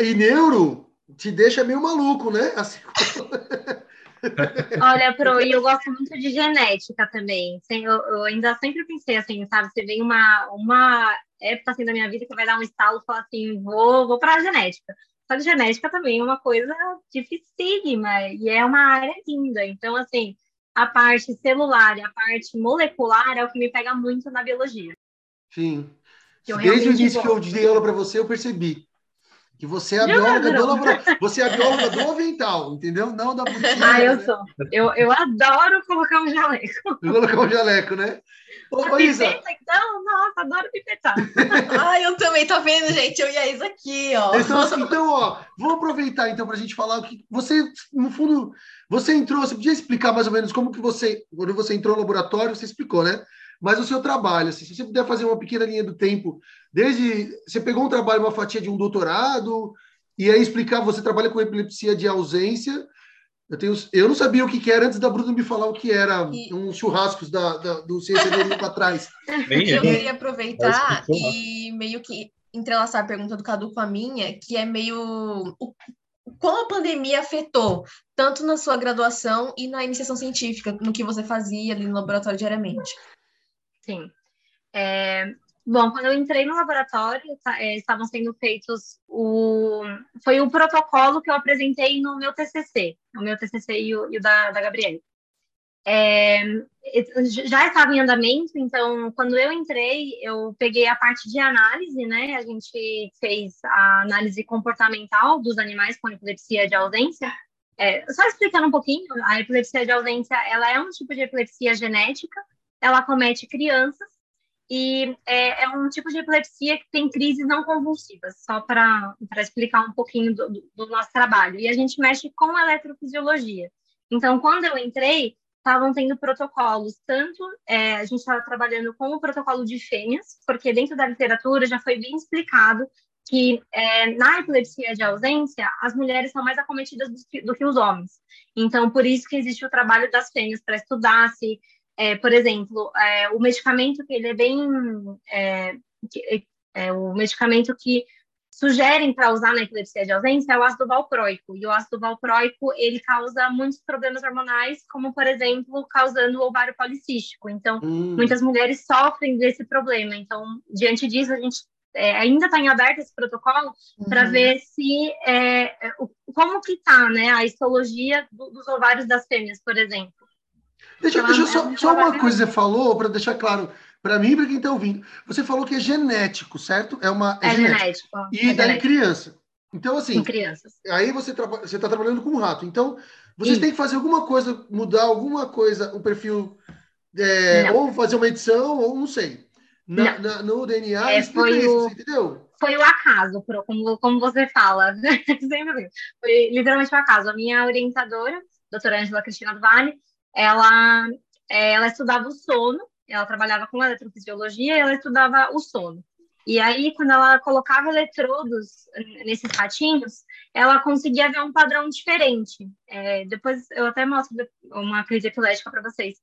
e neuro te deixa meio maluco, né? Assim... (laughs) Olha, Pro, e eu gosto muito de genética também. Eu, eu, ainda sempre pensei assim, sabe? Você vem uma, uma época assim da minha vida que vai dar um estalo e falar assim, vou, vou para a genética. Só que genética também é uma coisa dificílima e é uma área linda. Então, assim, a parte celular e a parte molecular é o que me pega muito na biologia. Sim. Desde o início que eu dei aula para você, eu percebi. Que você é a bióloga do laboratório. Você é a bióloga do avental, entendeu? Não da botina. Ah, eu né? sou. Eu, eu adoro colocar um jaleco. Colocar um jaleco, né? Ô, a Isa. Pipeta, então, nossa, adoro pipetar. (laughs) (laughs) Ai, eu também, tô vendo, gente? Eu e a Isa aqui, ó. Então, assim, então ó, vamos aproveitar então para a gente falar o que você, no fundo, você entrou, você podia explicar mais ou menos como que você, quando você entrou no laboratório, você explicou, né? Mas o seu trabalho, assim, se você puder fazer uma pequena linha do tempo, desde você pegou um trabalho, uma fatia de um doutorado, e aí explicar, você trabalha com epilepsia de ausência. Eu, tenho, eu não sabia o que, que era antes da Bruna me falar o que era e... uns churrascos da, da do Ciência para trás. (laughs) eu queria aproveitar e meio que entrelaçar a pergunta do Cadu com a minha, que é meio o, como a pandemia afetou tanto na sua graduação e na iniciação científica, no que você fazia ali no laboratório diariamente. Sim. É, bom, quando eu entrei no laboratório, tá, é, estavam sendo feitos o... Foi o protocolo que eu apresentei no meu TCC, o meu TCC e o, e o da, da Gabriela. É, já estava em andamento, então, quando eu entrei, eu peguei a parte de análise, né? A gente fez a análise comportamental dos animais com epilepsia de ausência. É, só explicando um pouquinho, a epilepsia de ausência, ela é um tipo de epilepsia genética, ela comete crianças e é, é, um tipo de epilepsia que tem crises não convulsivas, só para explicar um pouquinho do, do, nosso trabalho. E a gente mexe com eletrofisiologia. Então, quando eu entrei, estavam tendo protocolos, tanto é, a gente estava trabalhando com o protocolo de fêmeas, porque dentro da literatura já foi bem explicado que é, na epilepsia de ausência, as mulheres são mais acometidas do do que os homens. Então, por isso que existe o trabalho das fêmeas, para estudar se é, por exemplo, é, o medicamento que ele é bem. É, é o medicamento que sugerem para usar na epilepsia de ausência é o ácido valproico. E o ácido valproico, ele causa muitos problemas hormonais, como, por exemplo, causando o ovário policístico. Então, hum. muitas mulheres sofrem desse problema. Então, diante disso, a gente é, ainda está em aberto esse protocolo uhum. para ver se é, como que está né, a histologia do, dos ovários das fêmeas, por exemplo. Deixa, então, deixa só, só uma coisa que você falou, para deixar claro para mim e para quem está ouvindo. Você falou que é genético, certo? É uma é, é genético. E é daí genético. criança. Então, assim, crianças. aí você está trabalhando com um rato. Então, vocês têm que fazer alguma coisa, mudar alguma coisa, o perfil, é, ou fazer uma edição, ou não sei. Na, na, no DNA, é, foi isso, o, entendeu? Foi o acaso, como, como você fala. (laughs) foi literalmente o acaso. A minha orientadora, doutora Angela Cristina do Vale, ela, é, ela estudava o sono, ela trabalhava com eletrofisiologia e ela estudava o sono. E aí, quando ela colocava eletrodos nesses ratinhos, ela conseguia ver um padrão diferente. É, depois eu até mostro uma crise epilética para vocês.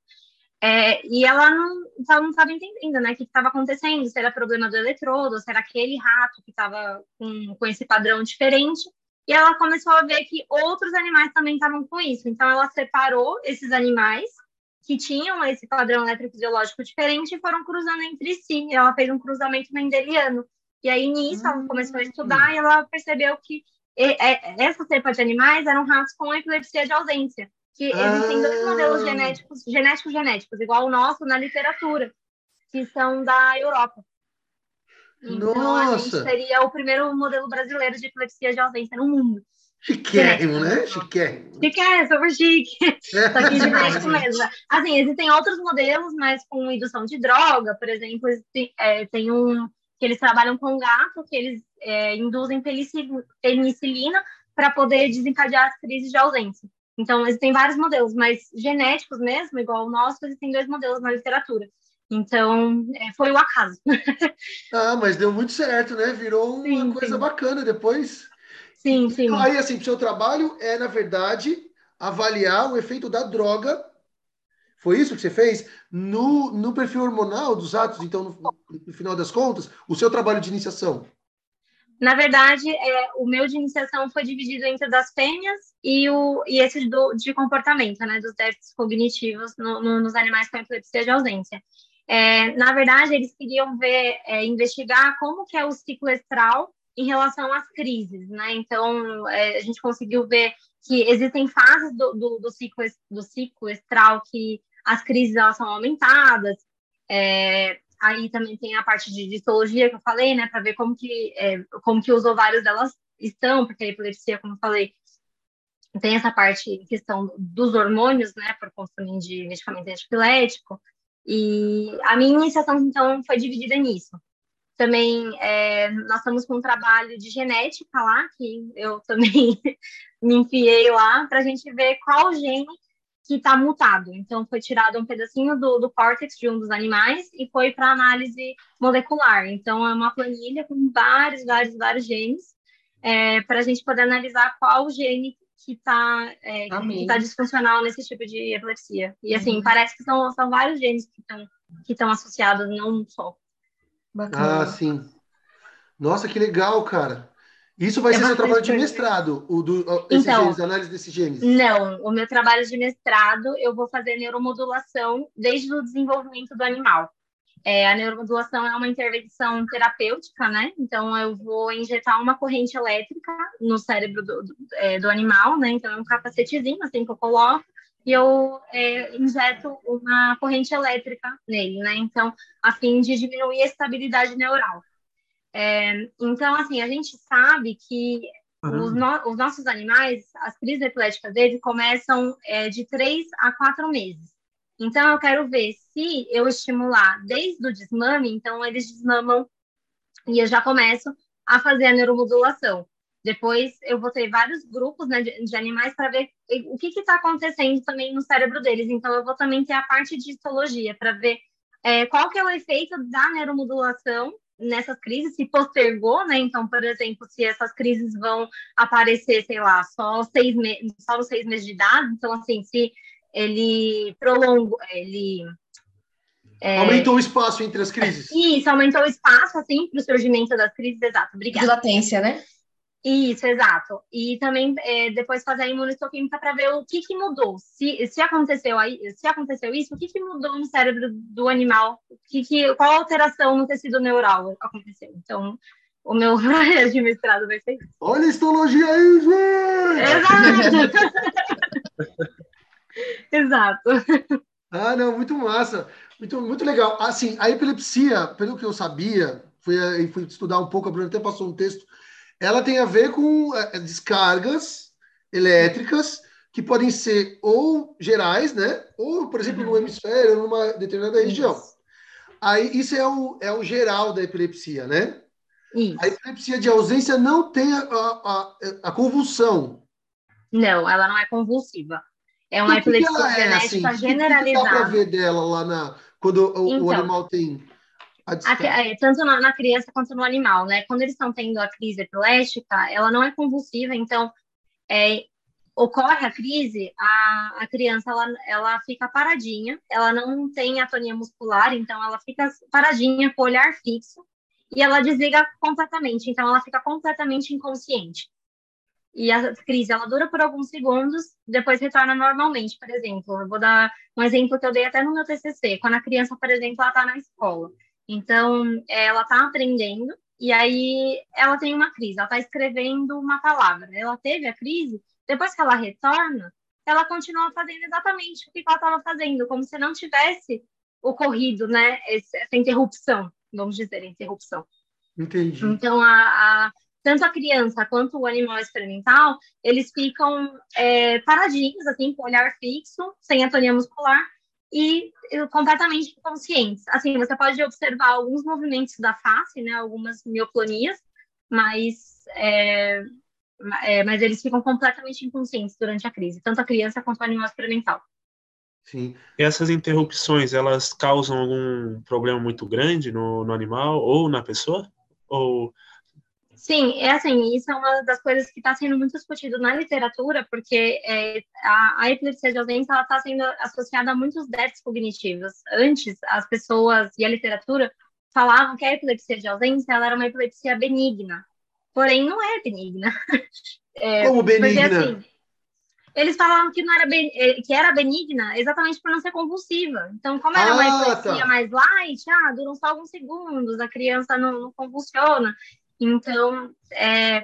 É, e ela não estava entendendo né, o que estava acontecendo, se era problema do eletrodo, se era aquele rato que estava com, com esse padrão diferente. E ela começou a ver que outros animais também estavam com isso. Então, ela separou esses animais que tinham esse padrão eletrofisiológico diferente e foram cruzando entre si. Ela fez um cruzamento mendeliano. E aí, nisso, ela começou a estudar e ela percebeu que essa cepa de animais eram ratos com epilepsia de ausência. Que existem dois modelos genéticos, genéticos genéticos, igual o nosso na literatura, que são da Europa. Então, Nossa. a gente seria o primeiro modelo brasileiro de epilepsia de ausência no mundo. Chiquérrimo, né? Chiquérrimo. Chiquérrimo, super chique. Só que genético (laughs) mesmo. Assim, existem outros modelos, mas com indução de droga, por exemplo, é, tem um que eles trabalham com gato, que eles é, induzem penicilina para poder desencadear as crises de ausência. Então, existem vários modelos, mas genéticos mesmo, igual o nosso, existem dois modelos na literatura. Então, é, foi o acaso. (laughs) ah, mas deu muito certo, né? Virou uma sim, coisa sim. bacana depois. Sim, sim. Então, aí, assim, o seu trabalho é, na verdade, avaliar o efeito da droga. Foi isso que você fez? No, no perfil hormonal dos atos, então, no, no final das contas, o seu trabalho de iniciação. Na verdade, é, o meu de iniciação foi dividido entre das fêmeas e, o, e esse do, de comportamento, né, dos déficits cognitivos no, no, nos animais com epilepsia de ausência. É, na verdade, eles queriam ver, é, investigar como que é o ciclo estral em relação às crises, né? Então, é, a gente conseguiu ver que existem fases do, do, do, ciclo, do ciclo estral que as crises elas são aumentadas, é, Aí também tem a parte de histologia que eu falei, né, para ver como que, é, como que os ovários delas estão, porque a epilepsia, como eu falei, tem essa parte questão dos hormônios, né, por consumo de medicamento antipilético. E a minha iniciação, então, foi dividida nisso. Também é, nós estamos com um trabalho de genética lá, que eu também (laughs) me enfiei lá, para a gente ver qual gene que está mutado. Então, foi tirado um pedacinho do, do córtex de um dos animais e foi para análise molecular. Então, é uma planilha com vários, vários, vários genes é, para a gente poder analisar qual gene que está é, que tá disfuncional nesse tipo de epilepsia. E, assim, uhum. parece que são, são vários genes que estão que estão associados, não um só. Bacana. Ah, sim. Nossa, que legal, cara. Isso vai é ser seu trabalho de mestrado, o do, esses então, genes, análise desses genes? Não, o meu trabalho de mestrado eu vou fazer neuromodulação desde o desenvolvimento do animal. É, a neuromodulação é uma intervenção terapêutica, né? Então eu vou injetar uma corrente elétrica no cérebro do, do, é, do animal, né? Então é um capacetezinho assim que eu coloco e eu é, injeto uma corrente elétrica nele, né? Então, a fim de diminuir a estabilidade neural. É, então, assim, a gente sabe que os, no, os, nossos animais, as crises epiléticas deles começam é, de três a quatro meses. Então, eu quero ver se eu estimular desde o desmame, então eles desmamam e eu já começo a fazer a neuromodulação. Depois, eu vou ter vários grupos né, de, de animais para ver o que está acontecendo também no cérebro deles. Então, eu vou também ter a parte de histologia para ver é, qual que é o efeito da neuromodulação nessas crises se postergou, né? Então, por exemplo, se essas crises vão aparecer, sei lá, só seis só nos seis meses de idade, então assim, se ele prolongou, ele é... Aumentou o espaço entre as crises. Isso, aumentou o espaço, assim, para o surgimento das crises, exato. Obrigada. De latência, né? Isso, exato. E também é, depois fazer a imunistoquímica para ver o que, que mudou. Se, se, aconteceu aí, se aconteceu isso, o que, que mudou no cérebro do animal? Que, que, qual alteração no tecido neural aconteceu? Então, o meu (laughs) projeto de mestrado vai ser isso. Olha a histologia aí, gente! Exato! (laughs) (laughs) Exato. Ah, não, muito massa. Muito, muito legal. Assim, a epilepsia, pelo que eu sabia, fui, fui estudar um pouco, a Bruna até passou um texto ela tem a ver com é, descargas elétricas que podem ser ou gerais, né? Ou, por exemplo, no uhum. hemisfério, numa determinada região. Isso. Aí, isso é o, é o geral da epilepsia, né? Isso. A epilepsia de ausência não tem a, a, a, convulsão. Não, ela não é convulsiva. É uma epilepsia é, genética assim? generalizada. O que, que dá para ver dela lá na, quando o, então, o animal tem a, é, tanto na, na, criança quanto no animal, né? Quando eles estão tendo a crise epilética, ela não é convulsiva, então é, ocorre a crise, a, a criança ela, ela fica paradinha, ela não tem atonia muscular, então ela fica paradinha com o olhar fixo e ela desliga completamente, então ela fica completamente inconsciente. E a crise ela dura por alguns segundos, depois retorna normalmente. Por exemplo, eu vou dar um exemplo que eu dei até no meu TCC. Quando a criança, por exemplo, ela está na escola então, ela está aprendendo e aí ela tem uma crise, ela está escrevendo uma palavra. Ela teve a crise, depois que ela retorna, ela continua fazendo exatamente o que ela estava fazendo, como se não tivesse ocorrido, né, essa interrupção, vamos dizer, interrupção. Entendi. Então, a, a, tanto a criança quanto o animal experimental, eles ficam é, paradinhos, assim, com o olhar fixo, sem atonia muscular, e completamente conscientes. Assim, você pode observar alguns movimentos da face, né, algumas mioplonias, mas, é, é, mas eles ficam completamente inconscientes durante a crise, tanto a criança quanto o animal experimental. Sim. E essas interrupções, elas causam algum problema muito grande no, no animal ou na pessoa? Ou Sim, é assim, isso é uma das coisas que está sendo muito discutido na literatura, porque é, a, a, epilepsia de ausência está sendo associada a muitos déficits cognitivos. Antes, as pessoas e a literatura falavam que a epilepsia de ausência era uma epilepsia benigna, porém não é benigna. (laughs) É, Como benigna? Porque, assim, eles falavam que não era ben, é, que era benigna exatamente por não ser convulsiva. Então, como era ah, uma epilepsia tá. mais light, ah, duram só alguns segundos, a criança não, não convulsiona. Então, é,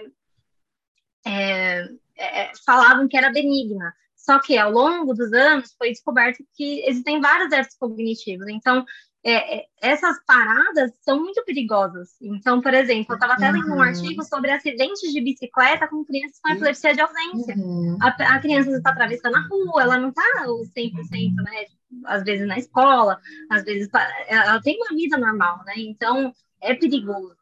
é, é, falavam que era benigna. Só que ao longo dos anos foi descoberto que existem vários déficits cognitivos. Então, é, é, essas paradas são muito perigosas. Então, por exemplo, eu estava até lendo um uhum. artigo sobre acidentes de bicicleta com crianças com epilepsia de ausência. Uhum. A, a, criança está atravessando a rua, ela não está 100%, né? Às vezes na escola, às vezes ela tem uma vida normal, né? Então, é perigoso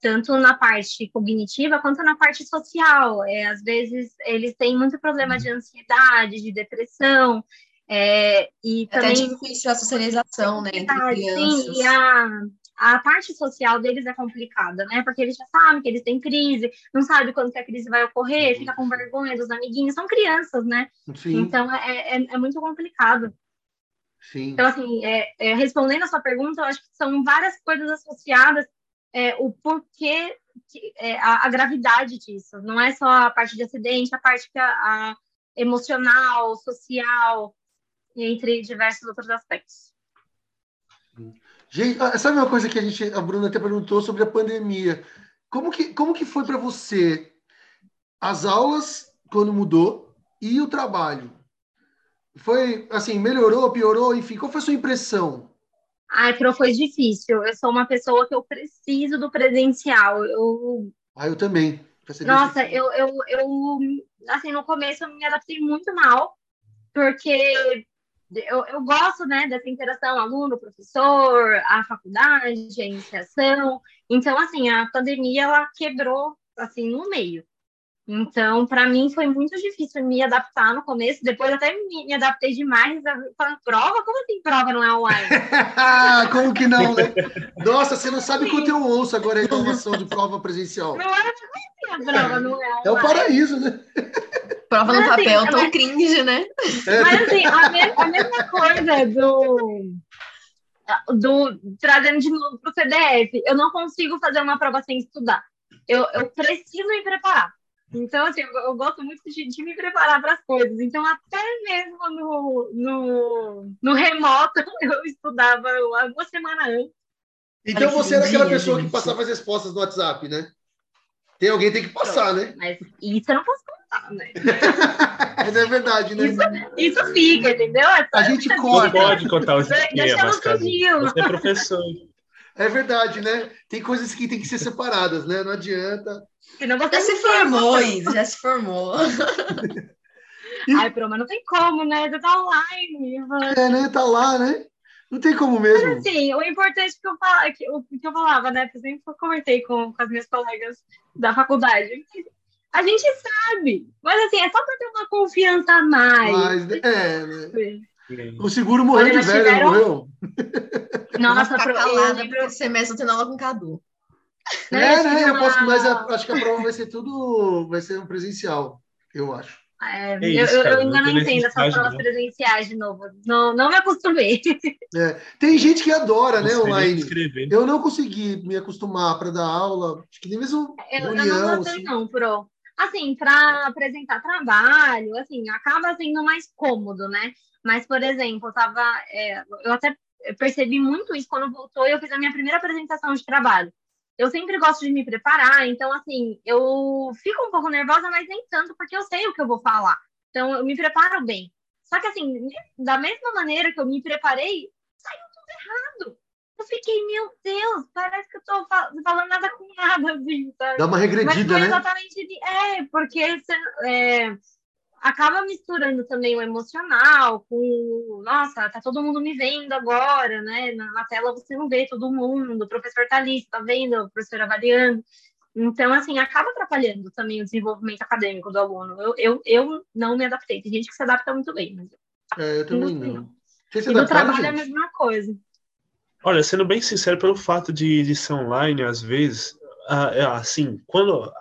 tanto na parte cognitiva quanto na parte social. É, às vezes eles têm muito problema de ansiedade, de depressão, é, e é também até difícil a socialização, né, entre crianças. Sim, e a, a parte social deles é complicada, né? Porque eles já sabem que eles têm crise, não sabem quando que a crise vai ocorrer, fica com vergonha dos amiguinhos, são crianças, né? Sim. Então é, é, é muito complicado. Sim. Então, assim, é, é, respondendo a sua pergunta, eu acho que são várias coisas associadas é, o porquê, que, é, a, a, gravidade disso. Não é só a parte de acidente, a parte que a, a emocional, social, entre diversos outros aspectos. Gente, sabe uma coisa que a gente, a Bruna até perguntou sobre a pandemia? Como que, como que foi para você as aulas quando mudou e o trabalho? Foi assim, melhorou, piorou, enfim, qual foi a sua impressão? Ai, Pro, foi difícil. Eu sou uma pessoa que eu preciso do presencial. Eu... Ah, eu também. Nossa, eu, eu, eu, assim, no começo eu me adaptei muito mal, porque eu, eu gosto, né, dessa interação aluno, professor, a faculdade, a iniciação. Então, assim, a pandemia, ela quebrou, assim, no meio. Então, para mim foi muito difícil me adaptar no começo. Depois até me, me adaptei demais. Falando, prova? Como assim prova não é online? (laughs) Como que não, né? (laughs) Nossa, você não sabe quanto eu ouço agora a informação de prova (laughs) presencial. Não é assim, a prova não é online. É o paraíso, né? Prova no Mas, assim, papel, assim, tão cringe, né? É. Mas assim, a, me a mesma coisa do do trazendo de novo para o CDF, eu não consigo fazer uma prova sem estudar. Eu, eu preciso me preparar. Então, assim, eu, eu gosto muito de, de me preparar para as coisas. Então, até mesmo no, no, no remoto, (laughs) eu estudava uma semana antes. Então, você era aquela pessoa gente. que passava as respostas no WhatsApp, né? Tem alguém tem que passar, né? Mas isso eu não posso contar, né? (laughs) Mas é verdade, né? Isso, isso fica, entendeu? a gente corta. Não pode contar os esquemas, Você é professor. É verdade, né? Tem coisas que tem que ser separadas, né? Não adianta. Senão você já se formou, Isa, já se formou. Ai, Pro, mas não tem como, né? Você tá online. É, né? Tá lá, né? Não tem como mesmo. Mas, assim, o importante que eu, fala, que, eu, que eu falava, né? Eu sempre comentei com, com as minhas colegas da faculdade. A gente sabe, mas assim, é só para ter uma confiança a mais. Mas, é, né? O seguro morreu de velho, tiveram... morreu? Nossa, ficar calada porque esse semestre tendo aula com Cadu. É, né? Eu posso, mas acho que a prova vai ser tudo, vai ser um presencial, eu acho. É, é isso, eu, eu, ainda não entendo essas provas né? presenciais de novo. Não, não me acostumei. (laughs) É, tem gente que adora, né, online. Eu não consegui me acostumar para dar aula. Acho que nem mesmo eu, eu não gostei, assim. não, Pro. Assim, para apresentar trabalho, assim, acaba sendo mais cômodo, né? Mas, por exemplo, eu tava. É, eu até percebi muito isso quando voltou e eu fiz a minha primeira apresentação de trabalho. Eu sempre gosto de me preparar, então, assim, eu fico um pouco nervosa, mas nem tanto, porque eu sei o que eu vou falar. Então, eu me preparo bem. Só que, assim, da mesma maneira que eu me preparei, saiu tudo errado. Eu fiquei, meu Deus, parece que eu tô falando nada com nada, assim, sabe? Dá uma regredida, né? Exatamente, é, porque é, acaba misturando também o emocional com, nossa, tá todo mundo me vendo agora, né? Na, na tela você não vê todo mundo, o professor tá ali, tá vendo, o professor avaliando. Então, assim, acaba atrapalhando também o desenvolvimento acadêmico do aluno. Eu, eu, eu não me adaptei. Tem gente que se adapta muito bem, mas... É, eu também não. Você se e no trabalho gente? é a mesma coisa. Olha, sendo bem sincero, pelo fato de, de ser online, às vezes, assim, quando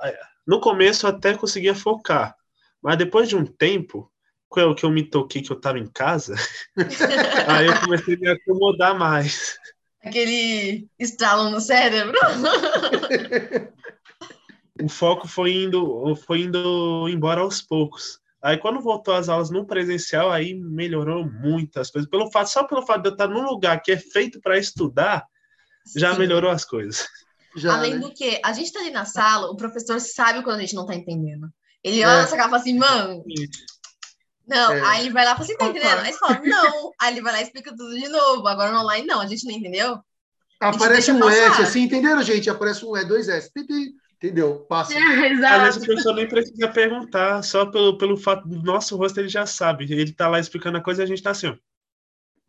no começo eu até conseguia focar, mas depois de um tempo, que eu, que eu me toquei que eu estava em casa, (laughs) aí eu comecei a me acomodar mais. Aquele estralo no cérebro. (laughs) o foco foi indo, foi indo embora aos poucos. Aí quando voltou às aulas no presencial, aí melhorou muitas coisas. Pelo fato, só pelo fato de eu estar num lugar que é feito para estudar, Sim. já melhorou as coisas. Já, Além né? do que, a gente está ali na sala, o professor sabe quando a gente não está entendendo. Ele olha é. essa cara e fala assim, mano. Não, é. aí ele vai lá e fala assim, tá entendendo? Aí você fala, não. Aí ele vai lá e explica tudo de novo. Agora no online, não, a gente não entendeu. Aparece um S, assim, entenderam, gente? Aparece um E, dois S. Entendeu? Passa. É, Às vezes o professor nem precisa perguntar, só pelo, pelo fato do nosso rosto ele já sabe. Ele tá lá explicando a coisa e a gente tá assim, ó.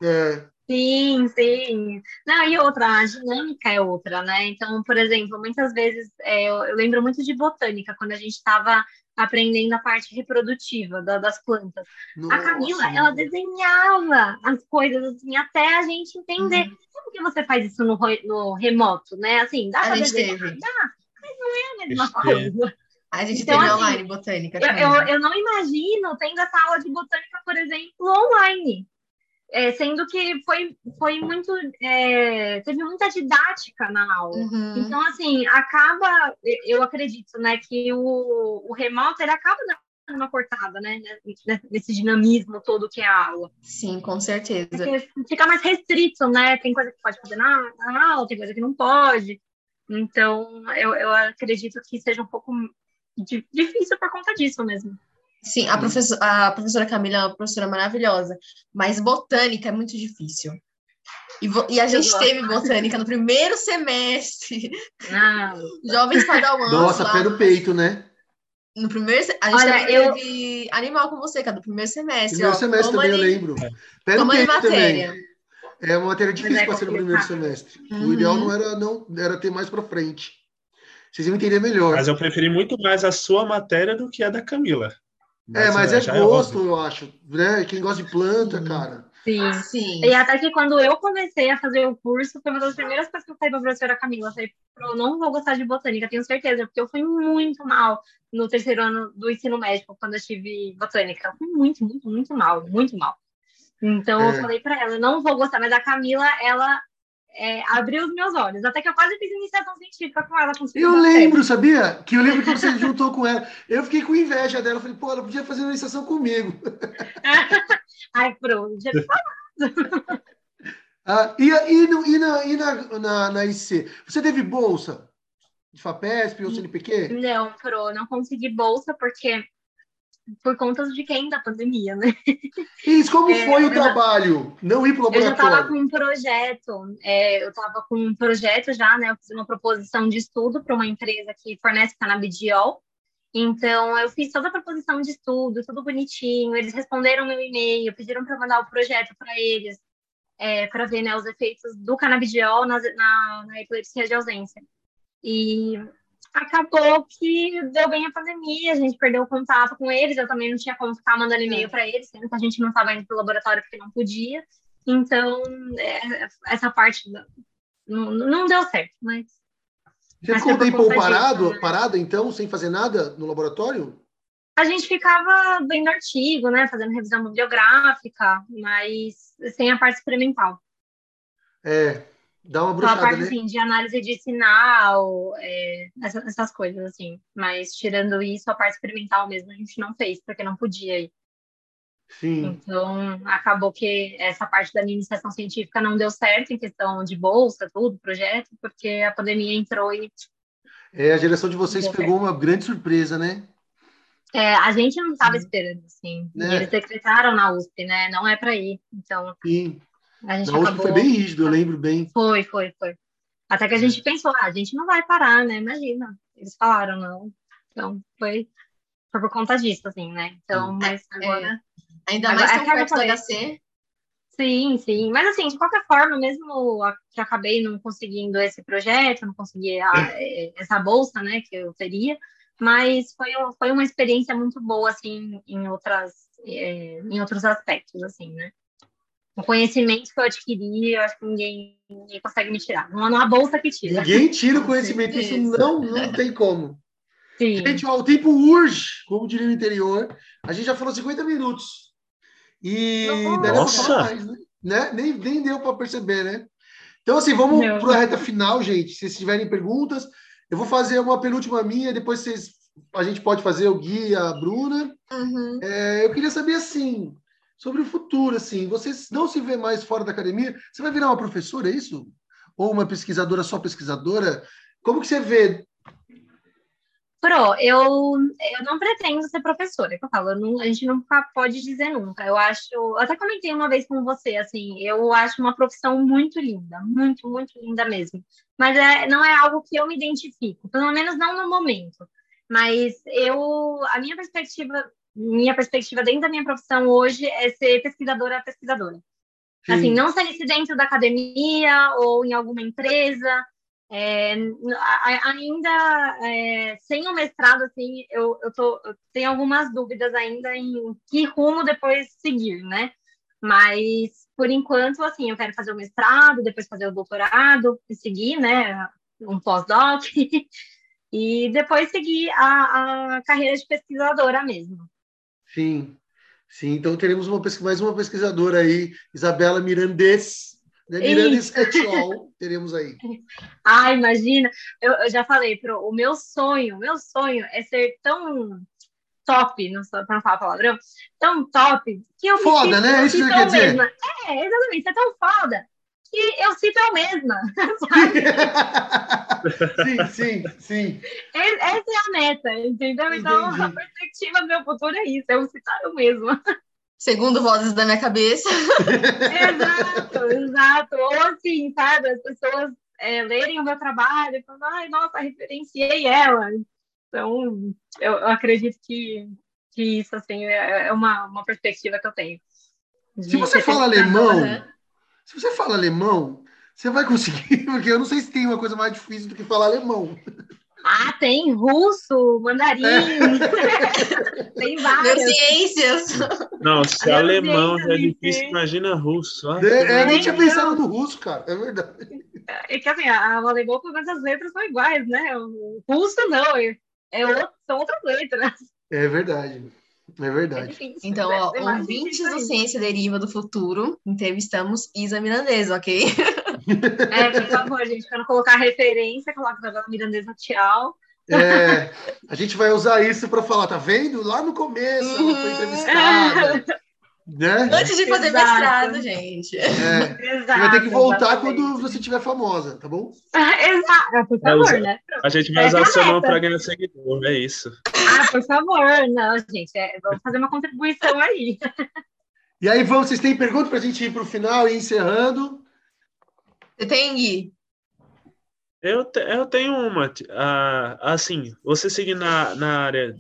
É. Sim, sim. Não, e outra, a dinâmica é outra, né? Então, por exemplo, muitas vezes é, eu, eu, lembro muito de botânica, quando a gente estava aprendendo a parte reprodutiva da, das plantas. Nossa. A Camila, ela desenhava as coisas assim, até a gente entender. Uhum. Como que você faz isso no, no remoto, né? Assim, dá para desenhar? Dá mas não é a mesma coisa. A gente então, teve assim, online botânica. Eu, eu, eu, não imagino tendo essa aula de botânica, por exemplo, online. É, sendo que foi, foi muito. É, teve muita didática na aula. Uhum. Então, assim, acaba. Eu acredito, né, que o, o remoto ele acaba dando uma cortada, né, nesse dinamismo todo que é a aula. Sim, com certeza. Porque fica mais restrito, né? Tem coisa que pode fazer na, na aula, tem coisa que não pode. Então, eu, eu acredito que seja um pouco difícil por conta disso mesmo. Sim, a, professor, a professora Camila é uma professora maravilhosa, mas botânica é muito difícil. E, e a gente teve botânica no primeiro semestre. Ah. (laughs) Jovens Padawan. Nossa, pé no peito, né? No primeiro A gente Olha, eu... teve animal com você, cara, no primeiro semestre. Primeiro ó, semestre também, ali... eu lembro. Pé no peito matéria. também. É uma matéria difícil é para ser no primeiro semestre. Uhum. O ideal não era não era ter mais para frente. Vocês iam entender melhor. Mas eu preferi muito mais a sua matéria do que a da Camila. Mas, é, mas é, é gosto, é eu acho. Né? Quem gosta de planta, sim. cara. Sim, sim. E até que quando eu comecei a fazer o curso, foi uma das primeiras coisas que eu falei para a professora Camila. Eu falei, eu não vou gostar de botânica, tenho certeza, porque eu fui muito mal no terceiro ano do ensino médico, quando eu tive botânica. Eu fui muito, muito, muito mal, muito mal. Então é. eu falei para ela, não vou gostar, mas a Camila, ela é, abriu os meus olhos. Até que eu quase fiz iniciação científica com ela. Com eu lembro, sabia? Que eu lembro que você juntou com ela. Eu fiquei com inveja dela. Falei, pô, ela podia fazer uma iniciação comigo. (laughs) Ai, pronto, já (laughs) ah, e, e, no, e, na, e na, na, na IC? Você teve bolsa? De FAPESP ou CNPq? Não, Pro, não consegui bolsa porque por conta de quem da pandemia, né? Isso, como é, foi o trabalho? Não ir para o laboratório? Eu já estava com um projeto, é, eu estava com um projeto já, né? Eu fiz uma proposição de estudo para uma empresa que fornece canabidiol. Então, eu fiz toda a proposição de estudo, tudo bonitinho. Eles responderam meu e-mail, pediram para mandar o projeto para eles, é, para ver né, os efeitos do canabidiol na, na, na epilepsia de ausência. E acabou que deu bem a pandemia, a gente perdeu o contato com eles, eu também não tinha como ficar mandando e-mail para eles, sendo que a gente não estava indo para o laboratório porque não podia. Então, é, essa parte não, não deu certo, mas. Você ficou um tempo parado, disso, né? parado, então, sem fazer nada no laboratório? A gente ficava vendo artigo, né, fazendo revisão bibliográfica, mas sem a parte experimental. É, Dá uma bruxada, a parte, né? assim, de análise de sinal, é, essas, essas, coisas, assim. Mas, tirando isso, a parte experimental mesmo a gente não fez, porque não podia ir. Sim. Então, acabou que essa parte da iniciação científica não deu certo em questão de bolsa, tudo, projeto, porque a pandemia entrou e... É, a geração de vocês pegou certo. uma grande surpresa, né? É, a gente não estava esperando, assim. Né? Eles decretaram na USP, né? Não é para ir. Então, Sim. A gente Na acabou... foi bem rígido, eu lembro bem. Foi, foi, foi. Até que a gente pensou, ah, a gente não vai parar, né? Imagina. Eles falaram, não. Então, foi, foi por conta disso, assim, né? Então, mas é, agora... É. Ainda mais agora, é que perto do HC. Sim, sim. Mas, assim, de qualquer forma, mesmo que acabei não conseguindo esse projeto, não consegui a, é, essa bolsa, né, que eu teria, mas foi, foi uma experiência muito boa, assim, em, outras, é, em outros aspectos, assim, né? O conhecimento que eu adquiri, eu acho que ninguém, ninguém consegue me tirar. Não há bolsa que tira. Ninguém tira o conhecimento, isso não, não tem como. Sim. Gente, ó, o tempo urge, como diria no interior. A gente já falou 50 minutos. E Nossa! falar mais, né? né? Nem, nem deu para perceber, né? Então, assim, vamos para a reta final, gente. Se vocês tiverem perguntas, eu vou fazer uma penúltima minha, depois vocês, a gente pode fazer o Gui e a Bruna. Uhum. É, eu queria saber, assim, sobre o futuro, assim, vocês não se vê mais fora da academia? Você vai virar uma professora, é isso? Ou uma pesquisadora, só pesquisadora? Como que você vê? Pro, eu, eu não pretendo ser professora, é que eu falo, eu não- a gente nunca pode dizer nunca. Eu acho, eu até comentei uma vez com você, assim, eu acho uma profissão muito linda, muito, muito linda mesmo. Mas é, não é algo que eu me identifico, pelo menos não no momento. Mas eu, a minha perspectiva, minha perspectiva dentro da minha profissão hoje é ser pesquisadora, pesquisadora. Assim, não sei se dentro da academia ou em alguma empresa. É, ainda é, sem o mestrado, assim, eu, eu, tô, eu tenho algumas dúvidas ainda em que rumo depois seguir, né? Mas, por enquanto, assim, eu quero fazer o mestrado, depois fazer o doutorado e seguir, né? Um pós-doc. (laughs) E depois seguir a, a carreira de pesquisadora mesmo. Sim, sim. Então teremos uma mais uma pesquisadora aí, Isabela Mirandes, né? Mirandes (laughs) al. Teremos aí. Ah, imagina, eu, eu já falei, pro, o meu sonho, o meu sonho é ser tão top, não só para não falar palavrão, tão top que eu me Foda, sinto- né? Isso que quer eu dizer. mesma. É, exatamente, é tão foda que eu sinto eu mesma, (laughs) sabe? (laughs) sim, sim, sim. Essa é a meta, entendeu? Então, a Entendi. perspectiva do meu futuro é isso, é eu citar eu mesma. Segundo vozes da minha cabeça. exato, exato. Ou assim, sabe, as pessoas é, lerem o meu trabalho e falam, ai, nossa, referenciei ela. Então, eu, eu acredito que, que isso, assim, é é uma, uma perspectiva que eu tenho. Se você fala alemão, se você fala alemão, você vai conseguir, (laughs) porque eu não sei se tem uma coisa mais difícil do que falar alemão. Ah, tem russo, mandarim, (laughs) tem várias. Neurociências. Não, se alemão já é difícil, imagina russo. Ai, É, eu nem tinha pensado no russo, cara. É verdade. É que assim, a, alemão, pelo menos as letras são iguais, né? O russo não, é, é outro- são outras letras. É verdade. É É verdade. difícil. Então, Deve ó, mais ouvintes do. Ciência Deriva do Futuro, entrevistamos Isa Mirandes, ok? (laughs) É, por favor, gente, para não colocar referência, coloca Isabela Mirandesa Tchau. É, a gente vai usar isso para falar, tá vendo? Lá no começo ela foi entrevistada. Né? Antes de fazer Exato. mestrado, gente. É, você Exato. vai ter que voltar exatamente. quando você estiver famosa, tá bom? (laughs) Exato, por favor, usar. né? A gente vai Essa usar é a seu nome para ganhar seguidor, é isso. Ah, por favor, não, gente, é, vamos fazer uma contribuição aí. E aí, vamos, vocês têm pergunta para a gente ir para o final e ir encerrando? Você tem, Gui? Eu, te- eu tenho uma. ah, assim, você seguir na, na área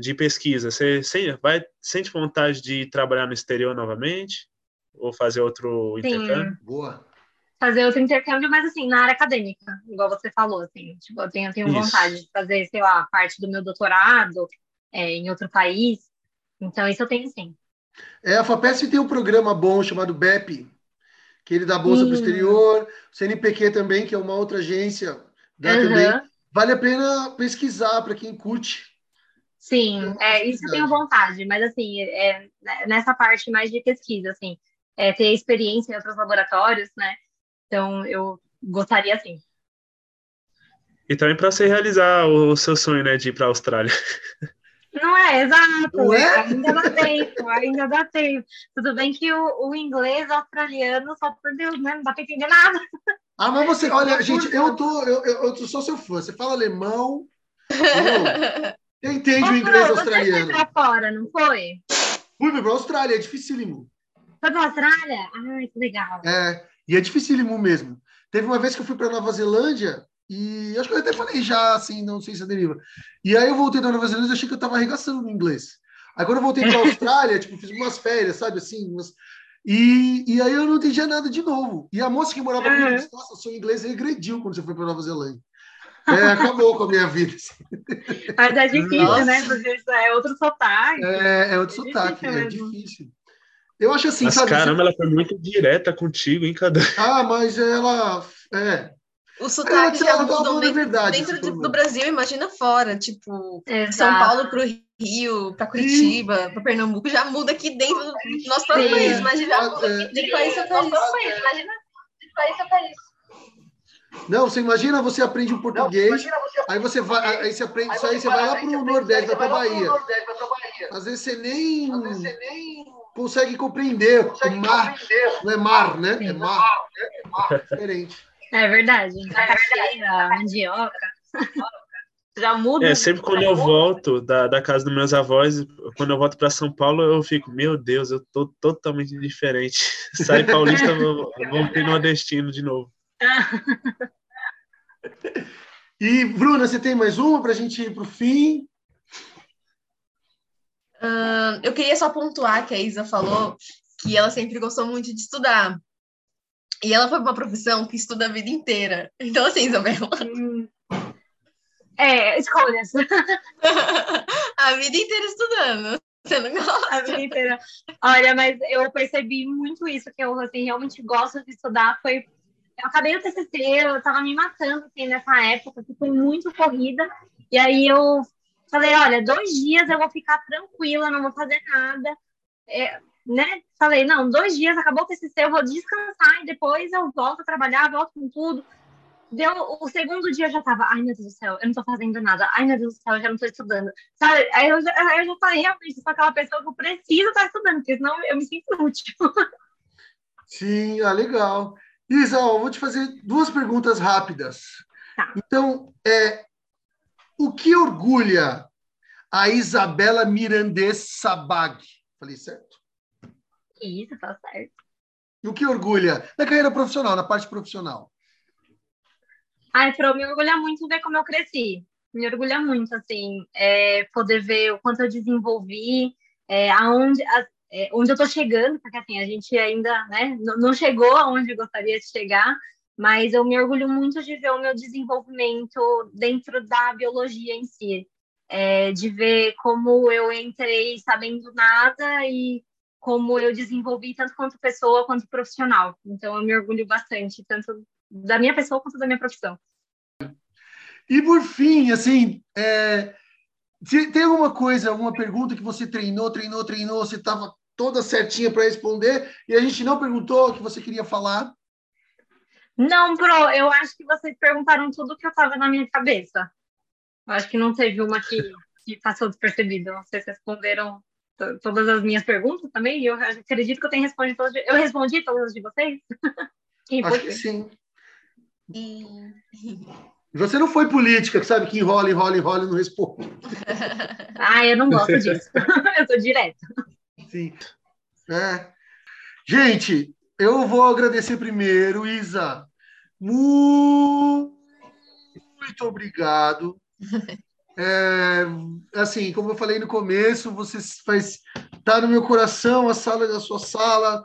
de pesquisa, você vai, sente vontade de trabalhar no exterior novamente? Ou fazer outro Sim. intercâmbio? Boa. Fazer outro intercâmbio, mas assim, na área acadêmica, igual você falou, assim, tipo, eu tenho, eu tenho vontade de fazer, sei lá, parte do meu doutorado é, em outro país. Então, isso eu tenho sim. É, a FAPESP tem um programa bom chamado BEP, que ele dá bolsa para o exterior. O CNPq também, que é uma outra agência, dá Aham. também. Vale a pena pesquisar para quem curte. Sim, uma é, isso eu tenho vontade, mas assim, é, né, nessa parte mais de pesquisa, assim, é, ter experiência em outros laboratórios, né? Então, eu gostaria, assim. E também para você realizar o seu sonho, né, de ir para a Austrália. Não é, exato. Não é? Ainda dá tempo, ainda dá tempo. Tudo bem que o, o inglês australiano, só por Deus, né? Não dá pra entender nada. Ah, mas você, olha, gente, eu tô, eu, eu, eu sou seu fã. Você fala alemão? (laughs) Você entende o inglês Ô, Você foi australiano. pra fora, não foi? Fui para a Austrália, é dificílimo. Foi pra Austrália? Ai, que legal. É, e é dificílimo mesmo. Teve uma vez que eu fui para Nova Zelândia e acho que eu até falei já, assim, não sei se é deriva. E aí eu voltei da Nova Zelândia e achei que eu estava arregaçando no inglês. Aí quando eu voltei para a (laughs) Austrália, tipo, fiz umas férias, sabe, assim, umas... E, e aí eu não entendia nada de novo. E a moça que morava comigo Uhum. disse, nossa, seu inglês regrediu quando você foi para Nova Zelândia. É, acabou com a minha vida. assim. Mas é difícil, Nossa. né? Porque é outro sotaque. É, é outro É sotaque, difícil é mesmo. difícil. Eu acho assim, Mas sabe? caramba, ela foi muito direta contigo, hein, Cadu? (laughs) Ah, mas ela. É. O sotaque É, já ela mudam falando a dentro, verdade, dentro do problema. Brasil, imagina fora. Tipo, Exato. São Paulo pro Rio, pra Curitiba, pra Pernambuco, já muda aqui dentro do nosso próprio Sim. país. Imagina É. de país a país. Imagina de país a país. Não, você imagina, você aprende o português, aí você vai, aí você aprende isso aí, você vai lá pro Nordeste, vai pra Bahia. Às vezes você nem consegue compreender o mar. Não é mar, né? É mar. É diferente. É verdade. Macaxeira, mandioca. (laughs) Já muda. É, sempre quando eu volto da, da casa dos meus avós, quando eu volto para São Paulo, eu fico, meu Deus, eu tô totalmente diferente. (laughs) Sai paulista, vou, vou ter nordestino de novo. E, Bruna, você tem mais uma para a gente ir para o fim? Ahn, eu queria só pontuar que a Isa falou que ela sempre gostou muito de estudar. E ela foi uma profissão que estuda a vida inteira. Então, assim, Isabela, Hum. (laughs) É, escolhas. (laughs) a vida inteira estudando. Você não gosta? A vida inteira. Olha, mas eu percebi muito isso, que eu assim, realmente gosto de estudar. Foi. Eu acabei o TCC, eu tava me matando assim, nessa época, que foi muito corrida. E aí eu falei: olha, dois dias eu vou ficar tranquila, não vou fazer nada. É, né? Falei: não, dois dias, acabou o TCC, eu vou descansar e depois eu volto a trabalhar, volto com tudo. Deu o segundo dia eu já tava, ai meu Deus do céu, eu não tô fazendo nada, ai meu Deus do céu, eu já não tô estudando. Sabe? Aí eu, já- eu já falei, realmente, sou aquela pessoa que eu preciso estar estudando, porque senão eu me sinto inútil. (laughs) Sim, ah, legal. Isa, ó, eu vou te fazer duas perguntas rápidas. Tá. Então, é, o que orgulha a Isabela Mirandes Sabag? Falei certo? Isso, tá certo. O que orgulha? Na carreira profissional, na parte profissional. Ai, Pro, me orgulha muito ver como eu cresci. Me orgulha muito, assim, é, poder ver o quanto eu desenvolvi, é, aonde, a- é, onde eu tô chegando, porque assim, a gente ainda né, não chegou aonde eu gostaria de chegar, mas eu me orgulho muito de ver o meu desenvolvimento dentro da biologia em si. É, de ver como eu entrei sabendo nada e como eu desenvolvi tanto quanto pessoa quanto profissional. Então eu me orgulho bastante, tanto da minha pessoa quanto da minha profissão. E por fim, assim, é, tem alguma coisa, alguma pergunta que você treinou, treinou, treinou, você estava toda certinha para responder e a gente não perguntou o que você queria falar? Não, Pro, eu acho que vocês perguntaram tudo que eu tava na minha cabeça. Eu acho que não teve uma que, que passou despercebida. Vocês responderam to- todas as minhas perguntas também, e eu acredito que eu tenho respondido todas. de- Eu respondi todas as de vocês? (laughs) Que Acho que sim. Você não foi política, que sabe que enrola, enrola, enrola e não responde. (laughs) Ah, eu não gosto disso. (laughs) eu sou direta. Sim. É. Gente, eu vou agradecer primeiro, Isa. Mu- Muito obrigado. (laughs) É, assim, como eu falei no começo, você faz tá no meu coração, a sala da sua sala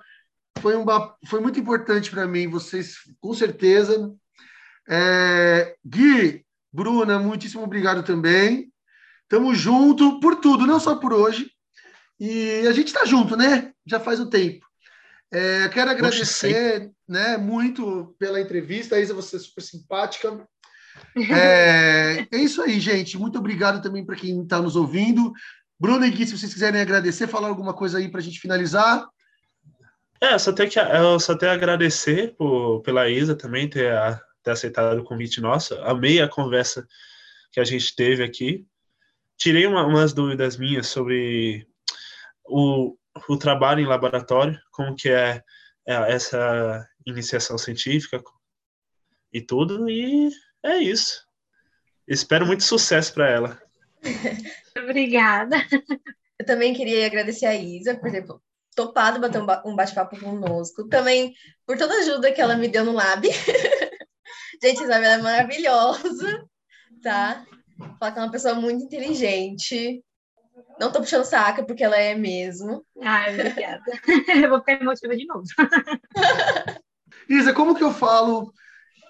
foi uma foi muito importante para mim, vocês com certeza. É, Gui, Bruna, muitíssimo obrigado também. Tamo junto por tudo, não só por hoje. E a gente está junto, né? Já faz um tempo. É, quero agradecer né, muito pela entrevista. A Isa, você é super simpática. (laughs) É, é isso aí, gente. Muito obrigado também para quem está nos ouvindo. Bruno e Gui, se vocês quiserem agradecer, falar alguma coisa aí para a gente finalizar. É, eu só tenho que eu só tenho a agradecer por, pela Isa também ter, a- ter aceitado o convite nosso. Amei a conversa que a gente teve aqui. Tirei uma- umas dúvidas minhas sobre o, o trabalho em laboratório, como que é, é essa iniciação científica e tudo, e é isso. Espero muito sucesso para ela. (laughs) Obrigada. Eu também queria agradecer a Isa por ter topado bater um ba- um bate-papo conosco. Também por toda a ajuda que ela me deu no lab. (laughs) Gente, a Isabela é maravilhosa, tá? Fala que é uma pessoa muito inteligente. Não tô puxando saca, porque ela é mesmo. Ai, obrigada. (laughs) eu vou ficar emotiva de novo. (laughs) Isa, como que eu falo?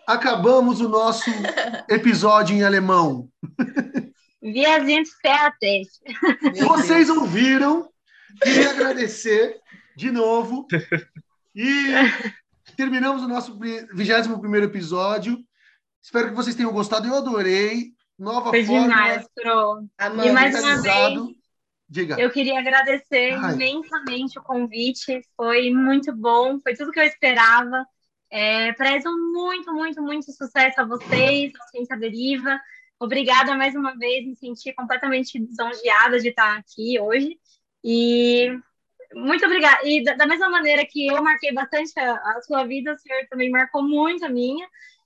Acabamos o nosso episódio em alemão. (laughs) Wir sind fertig. Vocês ouviram? Queria agradecer. de novo. E terminamos o nosso 21 episódio. Espero que vocês tenham gostado. Eu adorei. Nova Foi forma. demais, Pro. Amanda, E mais uma vez, Diga. eu queria agradecer Ai. imensamente o convite. Foi muito bom, foi tudo que eu esperava. É, prezo muito, muito, muito sucesso a vocês, a Ciência Deriva. Obrigada mais uma vez, me senti completamente lisonjeada de estar aqui hoje. E muito obrigada. E da, da mesma maneira que eu marquei bastante a, a sua vida, o senhor também marcou muito a minha.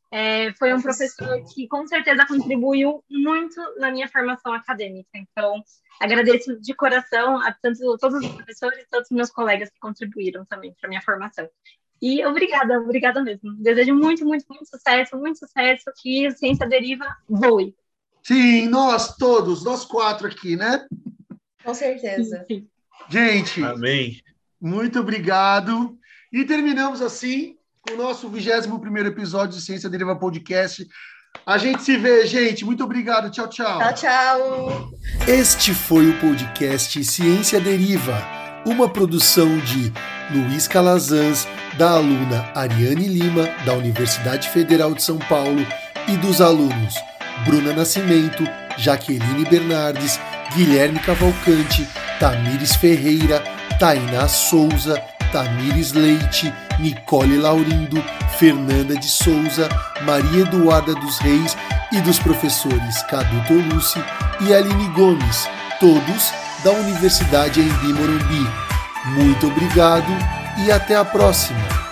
É, foi um professor que com certeza contribuiu muito na minha formação acadêmica. Então, agradeço de coração a tanto todos os professores e todos os meus colegas que contribuíram também para minha formação. E obrigada, obrigada mesmo. Desejo muito, muito, muito sucesso, muito sucesso, que a ciência deriva voe. Sim, nós todos, nós quatro aqui, né? Com certeza. Sim. Gente, Amém. muito obrigado. E terminamos assim o nosso 21 episódio de Ciência Deriva Podcast. A gente se vê, gente. Muito obrigado. Tchau, tchau. Tchau, tchau. Este foi o podcast Ciência Deriva, uma produção de Luiz Calazans, da aluna Ariane Lima, da Universidade Federal de São Paulo, e dos alunos Bruna Nascimento, Jaqueline Bernardes, Guilherme Cavalcante, Tamires Ferreira, Tainá Souza, Tamires Leite, Nicole Laurindo, Fernanda de Souza, Maria Eduarda dos Reis e dos professores Cadu Tolucci e Aline Gomes, todos da Universidade Embi Morumbi. Muito obrigado e até a próxima!